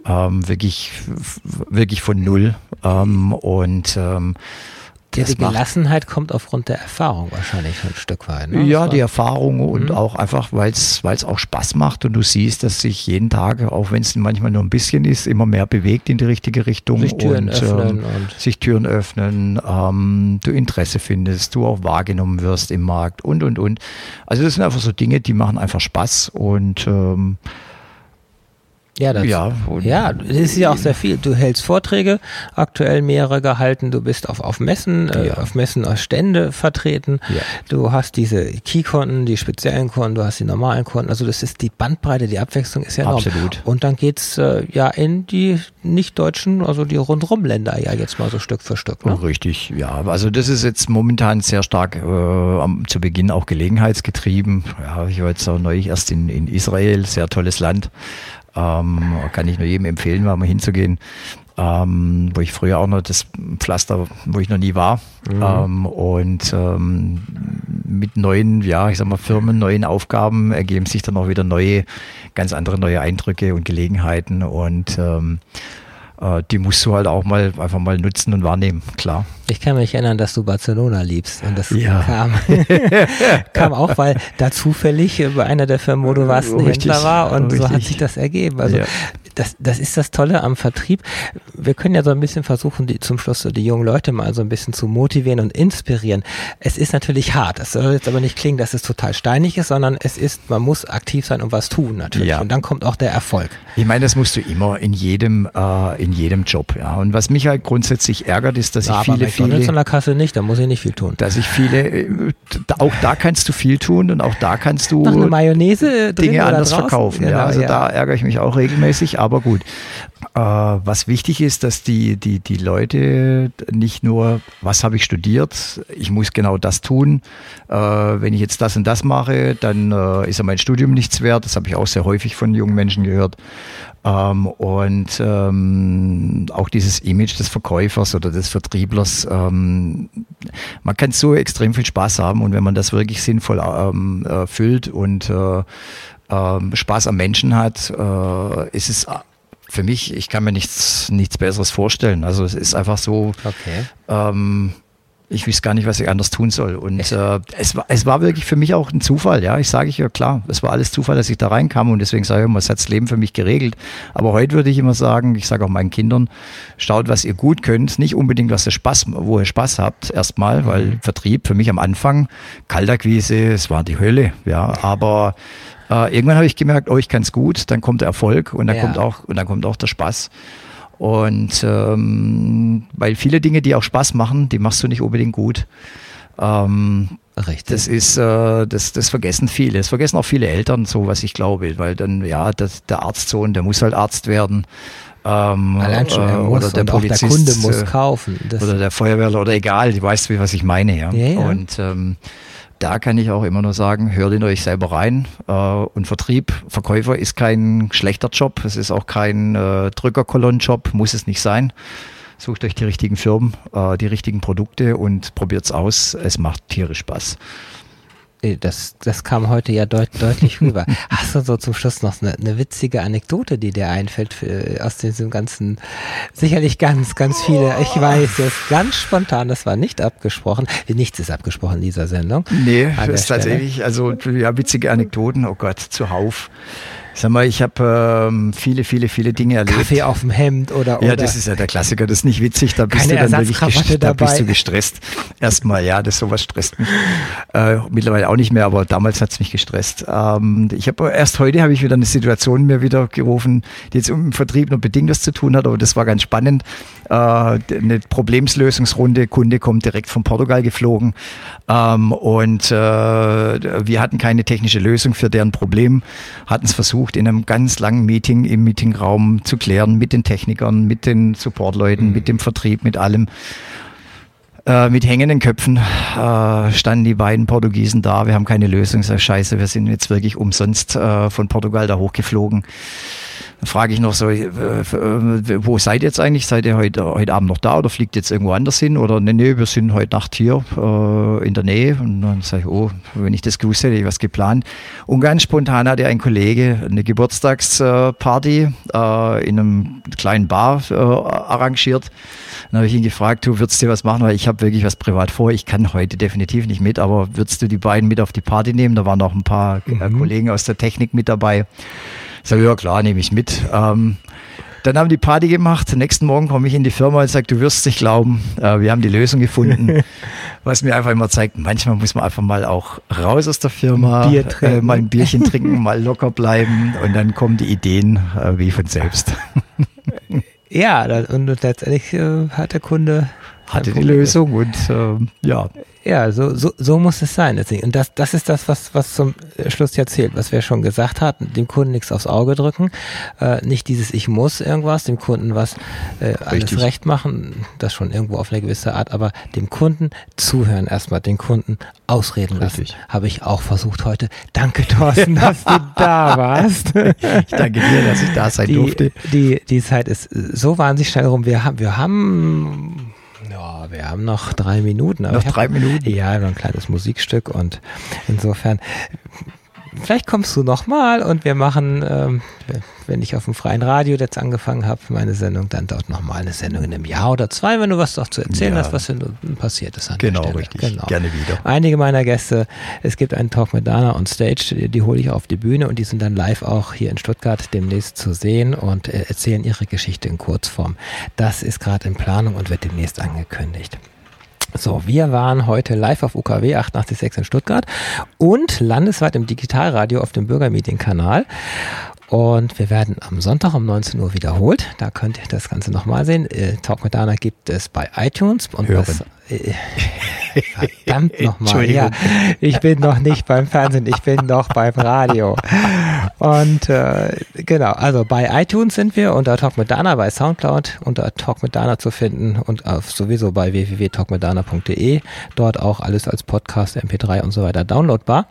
ähm, wirklich, wirklich von Null. Ähm, und ähm, ja, die Gelassenheit kommt aufgrund der Erfahrung wahrscheinlich ein Stück weit. Ne? Ja, die Erfahrung und mhm. auch einfach, weil es auch Spaß macht und du siehst, dass sich jeden Tag, auch wenn es manchmal nur ein bisschen ist, immer mehr bewegt in die richtige Richtung sich Türen und, öffnen ähm, und sich Türen öffnen, ähm, du Interesse findest, du auch wahrgenommen wirst im Markt und und und. Also das sind einfach so Dinge, die machen einfach Spaß und ähm, ja, das, ja, ja, das ist ja auch sehr viel. Du hältst Vorträge, aktuell mehrere gehalten, du bist auf, auf Messen, äh, ja. auf Messen als Stände vertreten, ja. du hast diese Key-Konten, die speziellen Konten, du hast die normalen Konten, also das ist die Bandbreite, die Abwechslung ist ja enorm. Absolut. Und dann geht's äh, ja in die nicht-deutschen, also die Rundrumländer ja jetzt mal so Stück für Stück. Ne? Richtig, ja. Also das ist jetzt momentan sehr stark äh, am, zu Beginn auch gelegenheitsgetrieben. Ja, ich war jetzt auch neulich erst in, in Israel, sehr tolles Land. Ähm, kann ich nur jedem empfehlen, mal hinzugehen. Ähm, wo ich früher auch noch das Pflaster, wo ich noch nie war. Mhm. Ähm, und ähm, mit neuen, ja, ich sag mal, Firmen, neuen Aufgaben ergeben sich dann auch wieder neue, ganz andere neue Eindrücke und Gelegenheiten. Und ähm, äh, die musst du halt auch mal einfach mal nutzen und wahrnehmen, klar. Ich kann mich erinnern, dass du Barcelona liebst. Und das Ja. kam, kam auch, weil da zufällig bei einer der Firmen, wo du warst, ein Richtig, Händler war und so hat richtig. sich das ergeben. Also Ja. Das, das ist das Tolle am Vertrieb. Wir können ja so ein bisschen versuchen, die, zum Schluss so die jungen Leute mal so ein bisschen zu motivieren und inspirieren. Es ist natürlich hart. Es soll jetzt aber nicht klingen, dass es total steinig ist, sondern es ist, man muss aktiv sein und was tun natürlich. Ja. Und dann kommt auch der Erfolg. Ich meine, das musst du immer in jedem, äh, in jedem Job. Ja. Und was mich halt grundsätzlich ärgert, ist, dass ich aber viele, viele, an der Kasse nicht, da muss ich nicht viel tun. dass ich viele, äh, auch da kannst du viel tun und auch da kannst du Noch eine Mayonnaise Dinge anders draußen? verkaufen. Genau, ja, also da ärgere ich mich auch regelmäßig, aber gut. Äh, was wichtig ist, dass die, die, die Leute nicht nur, was habe ich studiert, ich muss genau das tun. Äh, wenn ich jetzt das und das mache, dann äh, ist ja mein Studium nichts wert. Das habe ich auch sehr häufig von jungen Menschen gehört. Ähm, und ähm, auch dieses Image des Verkäufers oder des Vertrieblers, ähm, man kann so extrem viel Spaß haben und wenn man das wirklich sinnvoll ähm, erfüllt und äh, ähm, Spaß am Menschen hat, äh, ist es für mich, ich kann mir nichts, nichts Besseres vorstellen. Also es ist einfach so, Okay. ähm, ich weiß gar nicht, was ich anders tun soll. Und äh, es, war, es war wirklich für mich auch ein Zufall, ja. Ich sage ich ja klar, es war alles Zufall, dass ich da reinkam und deswegen sage ich immer, es hat das Leben für mich geregelt. Aber heute würde ich immer sagen, ich sage auch meinen Kindern, schaut, was ihr gut könnt, nicht unbedingt, was ihr Spaß, wo ihr Spaß habt, erstmal, weil Vertrieb für mich am Anfang, Kaltakquise, es war die Hölle, ja. Aber äh, irgendwann habe ich gemerkt, oh, ich kann es gut, dann kommt der Erfolg und dann Ja. kommt auch und dann kommt auch der Spaß. Und ähm, weil viele Dinge, die auch Spaß machen, die machst du nicht unbedingt gut. Ähm, Richtig. das ist, äh, das, das vergessen viele. Das vergessen auch viele Eltern, so was ich glaube, weil dann, ja, das, der Arztsohn, der muss halt Arzt werden. Ähm, Allein schon, er äh, muss oder der auch der Polizist, Kunde muss äh, kaufen. Das, oder der Feuerwehrler oder egal, du weißt, wie was ich meine, ja. Ja, ja. Und ähm, da kann ich auch immer nur sagen, hört in euch selber rein. Äh, und Vertrieb, Verkäufer ist kein schlechter Job. Es ist auch kein äh, Drückerkolonnenjob, muss es nicht sein. Sucht euch die richtigen Firmen, äh, die richtigen Produkte und probiert's aus. Es macht tierisch Spaß. Nee, das, das kam heute ja deut, deutlich rüber. Hast du so zum Schluss noch eine, eine witzige Anekdote, die dir einfällt für, aus diesem ganzen, sicherlich ganz, ganz viele, ich weiß jetzt ganz spontan, das war nicht abgesprochen, nichts ist abgesprochen in dieser Sendung. Nee, das ist tatsächlich, also ja, witzige Anekdoten, oh Gott, zuhauf. Sag mal, ich habe ähm, viele, viele, viele Dinge erlebt. Kaffee auf dem Hemd oder, Ja, oder das ist ja der Klassiker, das ist nicht witzig, da bist Keine du dann wirklich gestresst, da bist dabei. du gestresst. Erstmal, ja, das sowas stresst mich. Äh, mittlerweile auch nicht mehr, aber damals hat's mich gestresst. Ähm, ich habe erst heute habe ich wieder eine Situation mir wieder gerufen, die jetzt im Vertrieb nur bedingt was zu tun hat, aber das war ganz spannend. Äh, eine Problemslösungsrunde, Kunde kommt direkt von Portugal geflogen ähm, und äh, wir hatten keine technische Lösung für deren Problem, hatten es versucht in einem ganz langen Meeting im Meetingraum zu klären mit den Technikern, mit den Supportleuten, mit dem Vertrieb, mit allem. Äh, mit hängenden Köpfen äh, standen die beiden Portugiesen da. Wir haben keine Lösung. Ich sag, scheiße, wir sind jetzt wirklich umsonst äh, von Portugal da hochgeflogen. Dann frage ich noch so, äh, äh, wo seid ihr jetzt eigentlich? Seid ihr heute, heute Abend noch da oder fliegt jetzt irgendwo anders hin? Oder nee, nee, wir sind heute Nacht hier äh, in der Nähe. Und dann sage ich, oh, wenn ich das gewusst hätte, hätte ich was geplant. Und ganz spontan hatte ein Kollege eine Geburtstagsparty äh, in einem kleinen Bar äh, arrangiert. Dann habe ich ihn gefragt, du würdest dir was machen, weil ich habe wirklich was privat vor. Ich kann heute definitiv nicht mit, aber würdest du die beiden mit auf die Party nehmen? Da waren noch ein paar äh, Kollegen aus der Technik mit dabei. Ich sage, ja klar, nehme ich mit. Ähm, dann haben die Party gemacht. Nächsten Morgen komme ich in die Firma und sage, du wirst nicht glauben, äh, wir haben die Lösung gefunden. Was mir einfach immer zeigt, manchmal muss man einfach mal auch raus aus der Firma, Bier äh, mal ein Bierchen trinken, mal locker bleiben und dann kommen die Ideen äh, wie von selbst. Ja, und letztendlich äh, hat der Kunde Hatte die. Lösung und ähm, ja, Ja, so, so, so muss es sein. Deswegen. Und das, das ist das, was, was zum Schluss ja zählt, was wir schon gesagt hatten, dem Kunden nichts aufs Auge drücken, äh, nicht dieses Ich muss irgendwas, dem Kunden was äh, alles Richtig. recht machen, das schon irgendwo auf eine gewisse Art, aber dem Kunden zuhören erstmal, den Kunden ausreden lassen. Habe ich auch versucht heute. Danke, Thorsten, dass du da warst. ich danke dir, dass ich da sein die, durfte. Die, die Zeit ist so wahnsinnig schnell rum. Wir haben, wir haben, ja, wir haben noch drei Minuten. aber Noch drei Minuten? Ja, noch ein kleines Musikstück und insofern vielleicht kommst du nochmal und wir machen, ähm, wenn ich auf dem freien Radio jetzt angefangen habe, meine Sendung, dann dort nochmal eine Sendung in einem Jahr oder zwei, wenn du was doch zu erzählen ja. hast, was denn passiert ist. An genau, richtig. Genau. Gerne wieder. Einige meiner Gäste, es gibt einen Talk mit Dana on Stage, die, die hole ich auf die Bühne und die sind dann live auch hier in Stuttgart demnächst zu sehen und äh, erzählen ihre Geschichte in Kurzform. Das ist gerade in Planung und wird demnächst angekündigt. So, wir waren heute live auf UKW 886 in Stuttgart und landesweit im Digitalradio auf dem Bürgermedienkanal. Und wir werden am Sonntag um 19 Uhr wiederholt. Da könnt ihr das Ganze nochmal sehen. Äh, Talk mit Dana gibt es bei iTunes und Hören. was Verdammt nochmal. Ja, ich bin noch nicht beim Fernsehen, ich bin noch beim Radio. Und äh, genau, also bei iTunes sind wir unter Talk mit Dana, bei Soundcloud unter Talk mit Dana zu finden und auf, sowieso bei www.talkmitdana.de. Dort auch alles als Podcast, MP3 und so weiter downloadbar.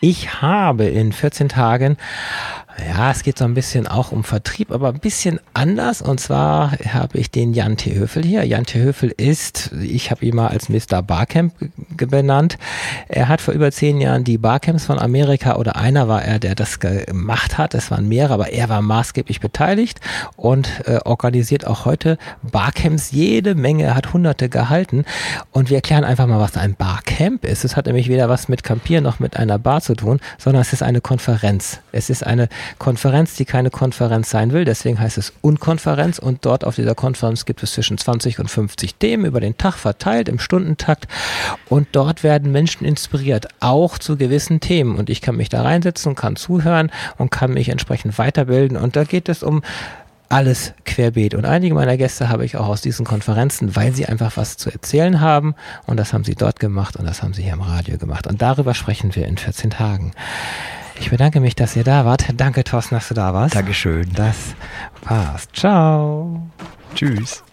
Ich habe in 14 Tagen ja, es geht so ein bisschen auch um Vertrieb, aber ein bisschen anders. Und zwar habe ich den Jan T. Höfel hier. Jan T. Höfel ist, ich habe ihn mal als Mr. Barcamp benannt. Er hat vor über zehn Jahren die Barcamps von Amerika oder einer war er, der das gemacht hat. Es waren mehrere, aber er war maßgeblich beteiligt und äh, organisiert auch heute Barcamps jede Menge. Er hat hunderte gehalten. Und wir erklären einfach mal, was ein Barcamp ist. Es hat nämlich weder was mit Campieren noch mit einer Bar zu tun, sondern es ist eine Konferenz. Es ist eine Konferenz, die keine Konferenz sein will. Deswegen heißt es Unkonferenz und dort auf dieser Konferenz gibt es zwischen 20 und 50 Themen über den Tag verteilt im Stundentakt und dort werden Menschen inspiriert, auch zu gewissen Themen und ich kann mich da reinsetzen, kann zuhören und kann mich entsprechend weiterbilden und da geht es um alles querbeet. Und einige meiner Gäste habe ich auch aus diesen Konferenzen, weil sie einfach was zu erzählen haben. Und das haben sie dort gemacht und das haben sie hier im Radio gemacht. Und darüber sprechen wir in 14 Tagen. Ich bedanke mich, dass ihr da wart. Danke, Thorsten, dass du da warst. Dankeschön. Das war's. Ciao. Tschüss.